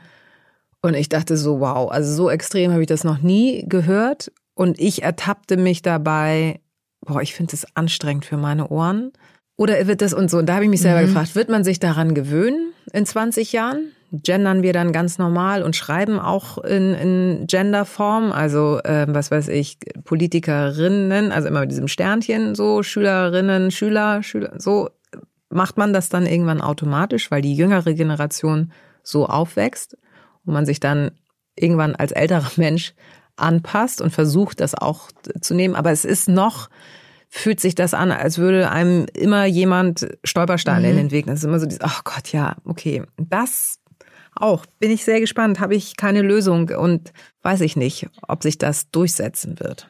Und ich dachte so, wow, also so extrem habe ich das noch nie gehört. Und ich ertappte mich dabei, boah, ich finde es anstrengend für meine Ohren. Oder wird das und so? Und da habe ich mich selber mhm. gefragt, wird man sich daran gewöhnen in 20 Jahren? Gendern wir dann ganz normal und schreiben auch in, in Genderform, also äh, was weiß ich, Politikerinnen, also immer mit diesem Sternchen, so Schülerinnen, Schüler, Schüler, so macht man das dann irgendwann automatisch, weil die jüngere Generation so aufwächst und man sich dann irgendwann als älterer Mensch anpasst und versucht, das auch zu nehmen. Aber es ist noch, fühlt sich das an, als würde einem immer jemand Stolpersteine mhm. in den Weg. Das ist immer so dieses, ach Gott, ja, okay. Das auch. Bin ich sehr gespannt. Habe ich keine Lösung und weiß ich nicht, ob sich das durchsetzen wird.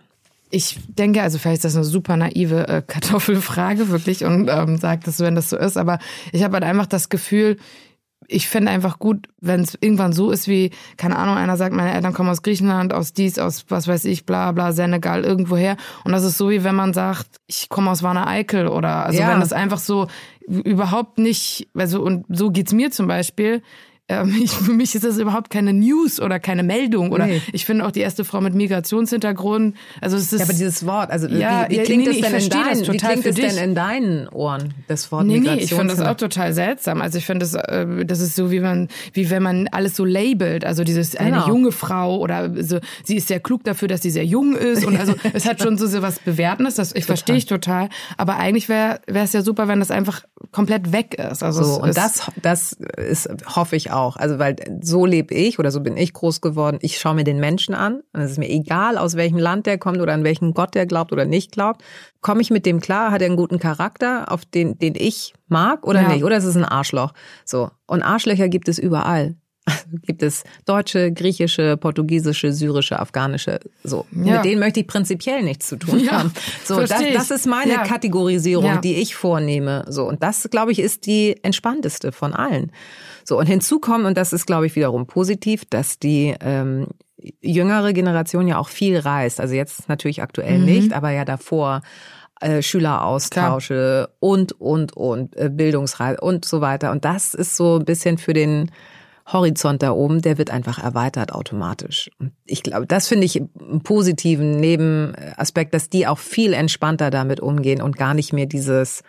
Ich denke, also vielleicht ist das eine super naive äh, Kartoffelfrage wirklich und ähm, sagt das, wenn das so ist, aber ich habe halt einfach das Gefühl, ich fände einfach gut, wenn es irgendwann so ist wie, keine Ahnung, einer sagt, meine Eltern kommen aus Griechenland, aus dies, aus was weiß ich, bla bla, Senegal, irgendwoher. Und das ist so wie wenn man sagt, ich komme aus Warner Eickel oder also ja. wenn das einfach so überhaupt nicht, also und so geht's mir zum Beispiel, ähm, ich, für mich ist das überhaupt keine News oder keine Meldung. Oder nee. ich finde auch die erste Frau mit Migrationshintergrund. Also es ist. Ja, aber dieses Wort, also ja, wie, wie klingt nee, nee, es denn in deinen, wie klingt es denn in deinen Ohren, das Wort nee, Nee, ich finde das auch total seltsam. Also ich finde das, äh, das ist so wie man, wie wenn man alles so labelt. Also dieses genau. eine junge Frau oder so, sie ist sehr klug dafür, dass sie sehr jung ist. Und also es hat schon so, so was Bewertendes. Das ich verstehe ich total. Aber eigentlich wäre wäre es ja super, wenn das einfach komplett weg ist. Also so, und das, das ist, hoffe ich auch. Also weil so lebe ich oder so bin ich groß geworden. Ich schaue mir den Menschen an. Und es ist mir egal, aus welchem Land der kommt oder an welchen Gott der glaubt oder nicht glaubt. Komme ich mit dem klar? Hat er einen guten Charakter, auf den, den ich mag oder ja. nicht? Oder ist es ein Arschloch? So. Und Arschlöcher gibt es überall. gibt es deutsche, griechische, portugiesische, syrische, afghanische. So, ja. mit denen möchte ich prinzipiell nichts zu tun haben. so, das, das ist meine ja. Kategorisierung, ja. die ich vornehme. So, und das, glaube ich, ist die entspannteste von allen. So, und hinzu kommt, und das ist, glaube ich, wiederum positiv, dass die ähm, jüngere Generation ja auch viel reist. Also jetzt natürlich aktuell mhm. nicht, aber ja davor äh, Schüleraustausche Klar. und, und, und, äh, Bildungsreise und so weiter. Und das ist so ein bisschen für den Horizont da oben, der wird einfach erweitert automatisch. Und ich glaube, das finde ich einen positiven Nebenaspekt, dass die auch viel entspannter damit umgehen und gar nicht mehr dieses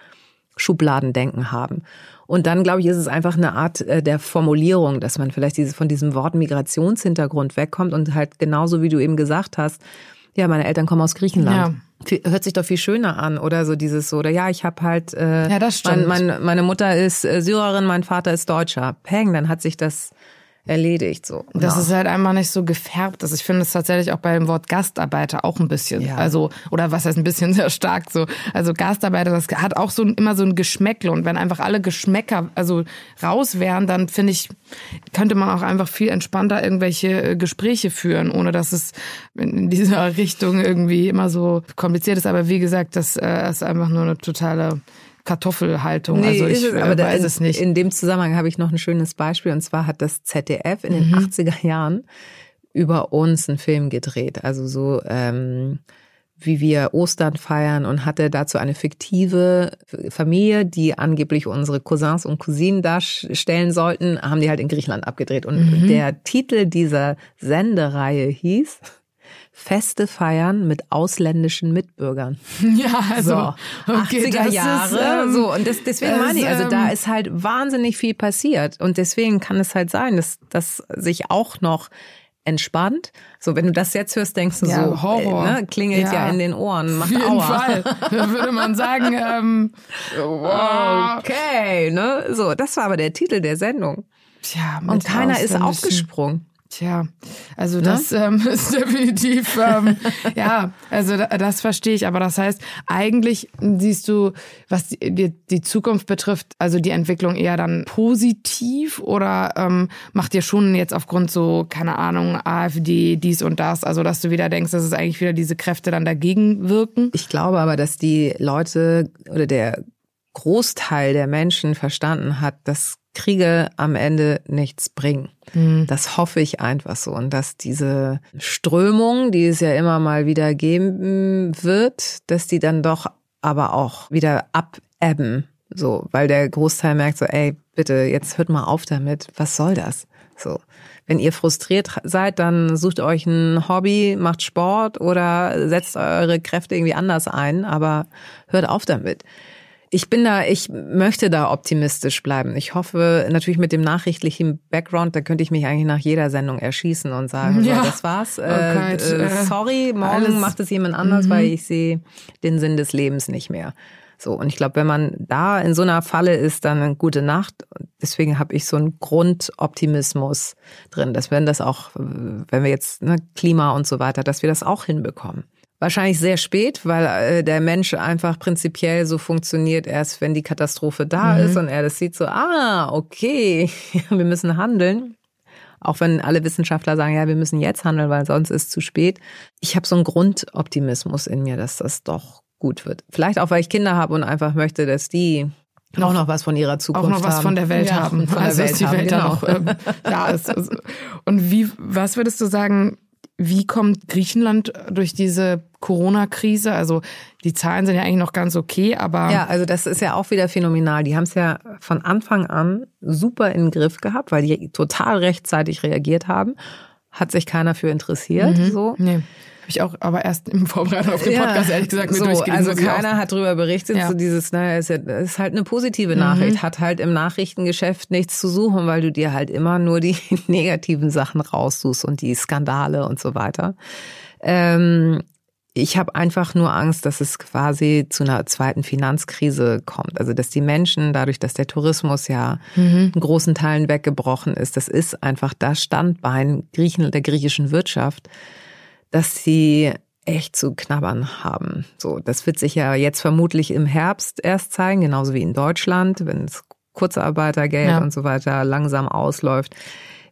Schubladendenken haben. Und dann, glaube ich, ist es einfach eine Art äh, der Formulierung, dass man vielleicht diese, von diesem Wort Migrationshintergrund wegkommt und halt genauso wie du eben gesagt hast, ja, meine Eltern kommen aus Griechenland. Ja. Hört sich doch viel schöner an oder so dieses so oder ja ich habe halt äh, ja das stimmt mein, mein, meine Mutter ist äh, Syrerin mein Vater ist Deutscher Peng dann hat sich das erledigt. So. Das ja. ist halt einmal nicht so gefärbt. Also ich finde es tatsächlich auch bei dem Wort Gastarbeiter auch ein bisschen. Ja. Also, oder was heißt ein bisschen sehr stark so. Also Gastarbeiter, das hat auch so immer so ein Geschmäckle. Und wenn einfach alle Geschmäcker also raus wären, dann finde ich, könnte man auch einfach viel entspannter irgendwelche äh, Gespräche führen, ohne dass es in dieser Richtung irgendwie immer so kompliziert ist. Aber wie gesagt, das äh, ist einfach nur eine totale Kartoffelhaltung. Nee, also ich es, aber weiß in, es nicht. In dem Zusammenhang habe ich noch ein schönes Beispiel und zwar hat das ZDF in den mhm. 80er Jahren über uns einen Film gedreht. Also so ähm, wie wir Ostern feiern und hatte dazu eine fiktive Familie, die angeblich unsere Cousins und Cousinen darstellen sollten, haben die halt in Griechenland abgedreht. Und mhm. der Titel dieser Sendereihe hieß Feste feiern mit ausländischen Mitbürgern. Ja, also so, okay, 80er Jahre. Ist, ähm, so und das, deswegen meine ich, also da ähm, ist halt wahnsinnig viel passiert und deswegen kann es halt sein, dass das sich auch noch entspannt. So, wenn du das jetzt hörst, denkst du ja, so, Horror. Ey, ne, klingelt ja. ja. in den Ohren, macht Auf jeden Aua. Fall. Da würde man sagen, ähm, wow. okay, ne, so, das war aber der Titel der Sendung. Tja, und keiner ist aufgesprungen. Tja, also ne? das ähm, ist definitiv, ähm, ja, also das verstehe ich. Aber das heißt, eigentlich siehst du, was die, die Zukunft betrifft, also die Entwicklung eher dann positiv oder ähm, macht dir schon jetzt aufgrund so, keine Ahnung, AfD, dies und das, also dass du wieder denkst, dass es eigentlich wieder diese Kräfte dann dagegen wirken? Ich glaube aber, dass die Leute oder der Großteil der Menschen verstanden hat, dass Kriege am Ende nichts bringen. Mhm. Das hoffe ich einfach so. Und dass diese Strömung, die es ja immer mal wieder geben wird, dass die dann doch aber auch wieder abebben. So, weil der Großteil merkt so, ey, bitte, jetzt hört mal auf damit. Was soll das? So. Wenn ihr frustriert seid, dann sucht euch ein Hobby, macht Sport oder setzt eure Kräfte irgendwie anders ein, aber hört auf damit ich bin da, ich möchte da optimistisch bleiben. Ich hoffe natürlich mit dem nachrichtlichen Background, da könnte ich mich eigentlich nach jeder Sendung erschießen und sagen, ja. so, das war's. Okay, äh, äh, äh, sorry, morgen alles. macht es jemand anders, mhm. weil ich sehe den Sinn des Lebens nicht mehr. So, und ich glaube, wenn man da in so einer Falle ist, dann eine gute Nacht. Deswegen habe ich so einen Grundoptimismus drin, dass wenn das auch, wenn wir jetzt ne, Klima und so weiter, dass wir das auch hinbekommen. Wahrscheinlich sehr spät, weil äh, der Mensch einfach prinzipiell so funktioniert, erst wenn die Katastrophe da mhm. ist und er das sieht so, ah, okay, wir müssen handeln. Auch wenn alle Wissenschaftler sagen, ja, wir müssen jetzt handeln, weil sonst ist es zu spät. Ich habe so einen Grundoptimismus in mir, dass das doch gut wird. Vielleicht auch, weil ich Kinder habe und einfach möchte, dass die auch noch was von ihrer Zukunft haben. Auch noch was haben. von der Welt ja, haben. Von also, der Welt dass die Welt haben, genau. da noch ähm, da ist. Und wie, was würdest du sagen, wie kommt Griechenland durch diese Corona-Krise? Also die Zahlen sind ja eigentlich noch ganz okay, aber. Ja, also das ist ja auch wieder phänomenal. Die haben es ja von Anfang an super in den Griff gehabt, weil die total rechtzeitig reagiert haben. Hat sich keiner für interessiert. Mhm. So. Nee. Habe ich auch aber erst im Vorbereitung auf den Podcast ja, ehrlich gesagt mit so, durchgelesen. Also keiner hat darüber berichtet. Ja. So dieses, naja, ist, ja, ist halt eine positive Nachricht, mhm. hat halt im Nachrichtengeschäft nichts zu suchen, weil du dir halt immer nur die negativen Sachen raussuchst und die Skandale und so weiter. Ähm, ich habe einfach nur Angst, dass es quasi zu einer zweiten Finanzkrise kommt. Also dass die Menschen, dadurch, dass der Tourismus ja mhm. in großen Teilen weggebrochen ist, das ist einfach das Standbein der griechischen Wirtschaft dass sie echt zu knabbern haben. So, das wird sich ja jetzt vermutlich im Herbst erst zeigen, genauso wie in Deutschland, wenn es Kurzarbeitergeld ja. und so weiter langsam ausläuft.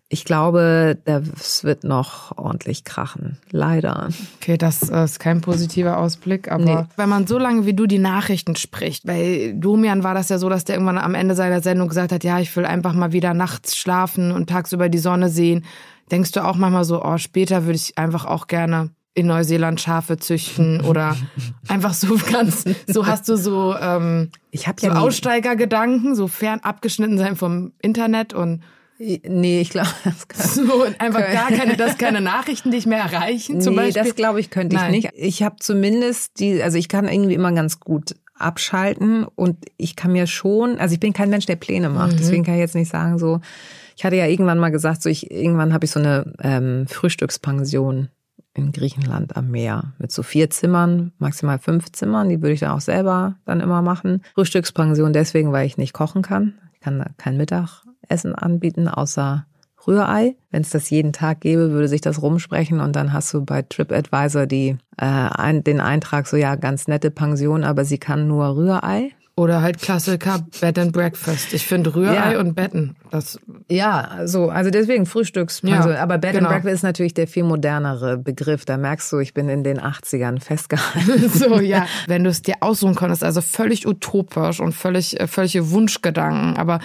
Ich glaube, das wird noch ordentlich krachen. Leider. Okay, das ist kein positiver Ausblick, aber nee. wenn man so lange wie du die Nachrichten spricht, bei Domian war das ja so, dass der irgendwann am Ende seiner Sendung gesagt hat, ja, ich will einfach mal wieder nachts schlafen und tagsüber die Sonne sehen. Denkst du auch manchmal so, oh, später würde ich einfach auch gerne in Neuseeland Schafe züchten oder einfach so ganz, so hast du so, ähm, ich habe so ja nie- Aussteigergedanken, so fern abgeschnitten sein vom Internet und Nee, ich glaube, das kann so und einfach gar keine, das keine Nachrichten dich mehr erreichen zum nee, Beispiel. das glaube ich könnte ich Nein. nicht. Ich habe zumindest die, also ich kann irgendwie immer ganz gut abschalten und ich kann mir schon, also ich bin kein Mensch, der Pläne macht. Deswegen kann ich jetzt nicht sagen so. Ich hatte ja irgendwann mal gesagt, so ich irgendwann habe ich so eine ähm, Frühstückspension in Griechenland am Meer mit so vier Zimmern, maximal fünf Zimmern. Die würde ich dann auch selber dann immer machen. Frühstückspension deswegen, weil ich nicht kochen kann. Ich kann kein Mittagessen anbieten, außer Rührei. Wenn es das jeden Tag gäbe, würde sich das rumsprechen und dann hast du bei TripAdvisor die, äh, ein, den Eintrag so, ja, ganz nette Pension, aber sie kann nur Rührei. Oder halt Klassiker Bed and Breakfast. Ich finde Rührei Ja. und Betten, das Ja, so, also deswegen Frühstückspension. Ja, aber Bed genau. and Breakfast ist natürlich der viel modernere Begriff. Da merkst du, ich bin in den 80ern festgehalten. so, ja. Wenn du es dir aussuchen konntest, also völlig utopisch und völlig, äh, völlige Wunschgedanken, aber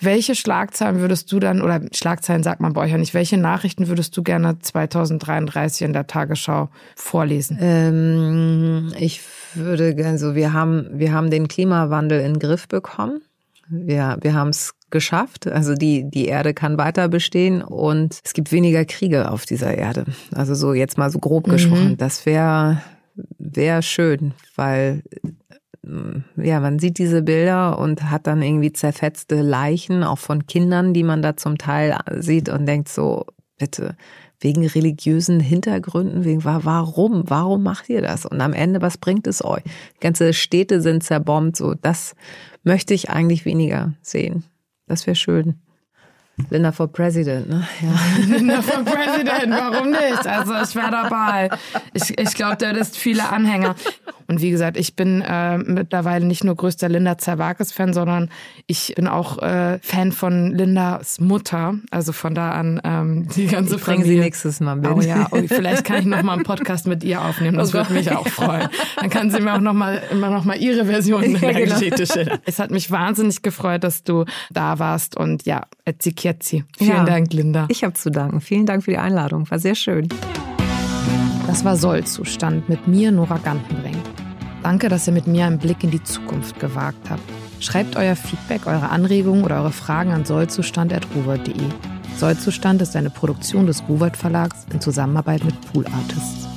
welche Schlagzeilen würdest du dann, oder Schlagzeilen sagt man bei euch ja nicht, welche Nachrichten würdest du gerne 2033 in der Tagesschau vorlesen? Ähm, ich würde gerne so, wir haben, wir haben den Klimawandel in den Griff bekommen. Wir, wir haben es geschafft. Also die, die Erde kann weiter bestehen und es gibt weniger Kriege auf dieser Erde. Also so jetzt mal so grob gesprochen. Das wäre wär schön, weil ja, man sieht diese Bilder und hat dann irgendwie zerfetzte Leichen, auch von Kindern, die man da zum Teil sieht und denkt so, bitte, wegen religiösen Hintergründen, wegen wa- warum, warum macht ihr das? Und am Ende, was bringt es euch? Ganze Städte sind zerbombt, so das möchte ich eigentlich weniger sehen. Das wäre schön. Linda for President, ne? Ja. Na, für Präsident, warum nicht? Also ich wäre dabei. Ich, ich glaube, da ist viele Anhänger. Und wie gesagt, ich bin äh, mittlerweile nicht nur größter Linda Zerwakis-Fan, sondern ich bin auch äh, Fan von Lindas Mutter. Also von da an ähm, die ganze Ich bringe sie Familie. nächstes Mal mit. Oh ja, oh, vielleicht kann ich noch mal einen Podcast mit ihr aufnehmen. Das Oh würde mich auch freuen. Dann kann sie mir auch noch mal immer noch mal ihre Version Ja, der genau. Geschichte schildern. Es hat mich wahnsinnig gefreut, dass du da warst und ja, Etzikietzi. Vielen Ja. Dank, Linda. Ich habe zu danken. Vielen Dank für die Einladung. War sehr schön. Das war Sollzustand mit mir, Nora Gantenbrink. Danke, dass ihr mit mir einen Blick in die Zukunft gewagt habt. Schreibt euer Feedback, eure Anregungen oder eure Fragen an sollzustand.ruwert.de. Sollzustand ist eine Produktion des Ruwert Verlags in Zusammenarbeit mit Pool Artists.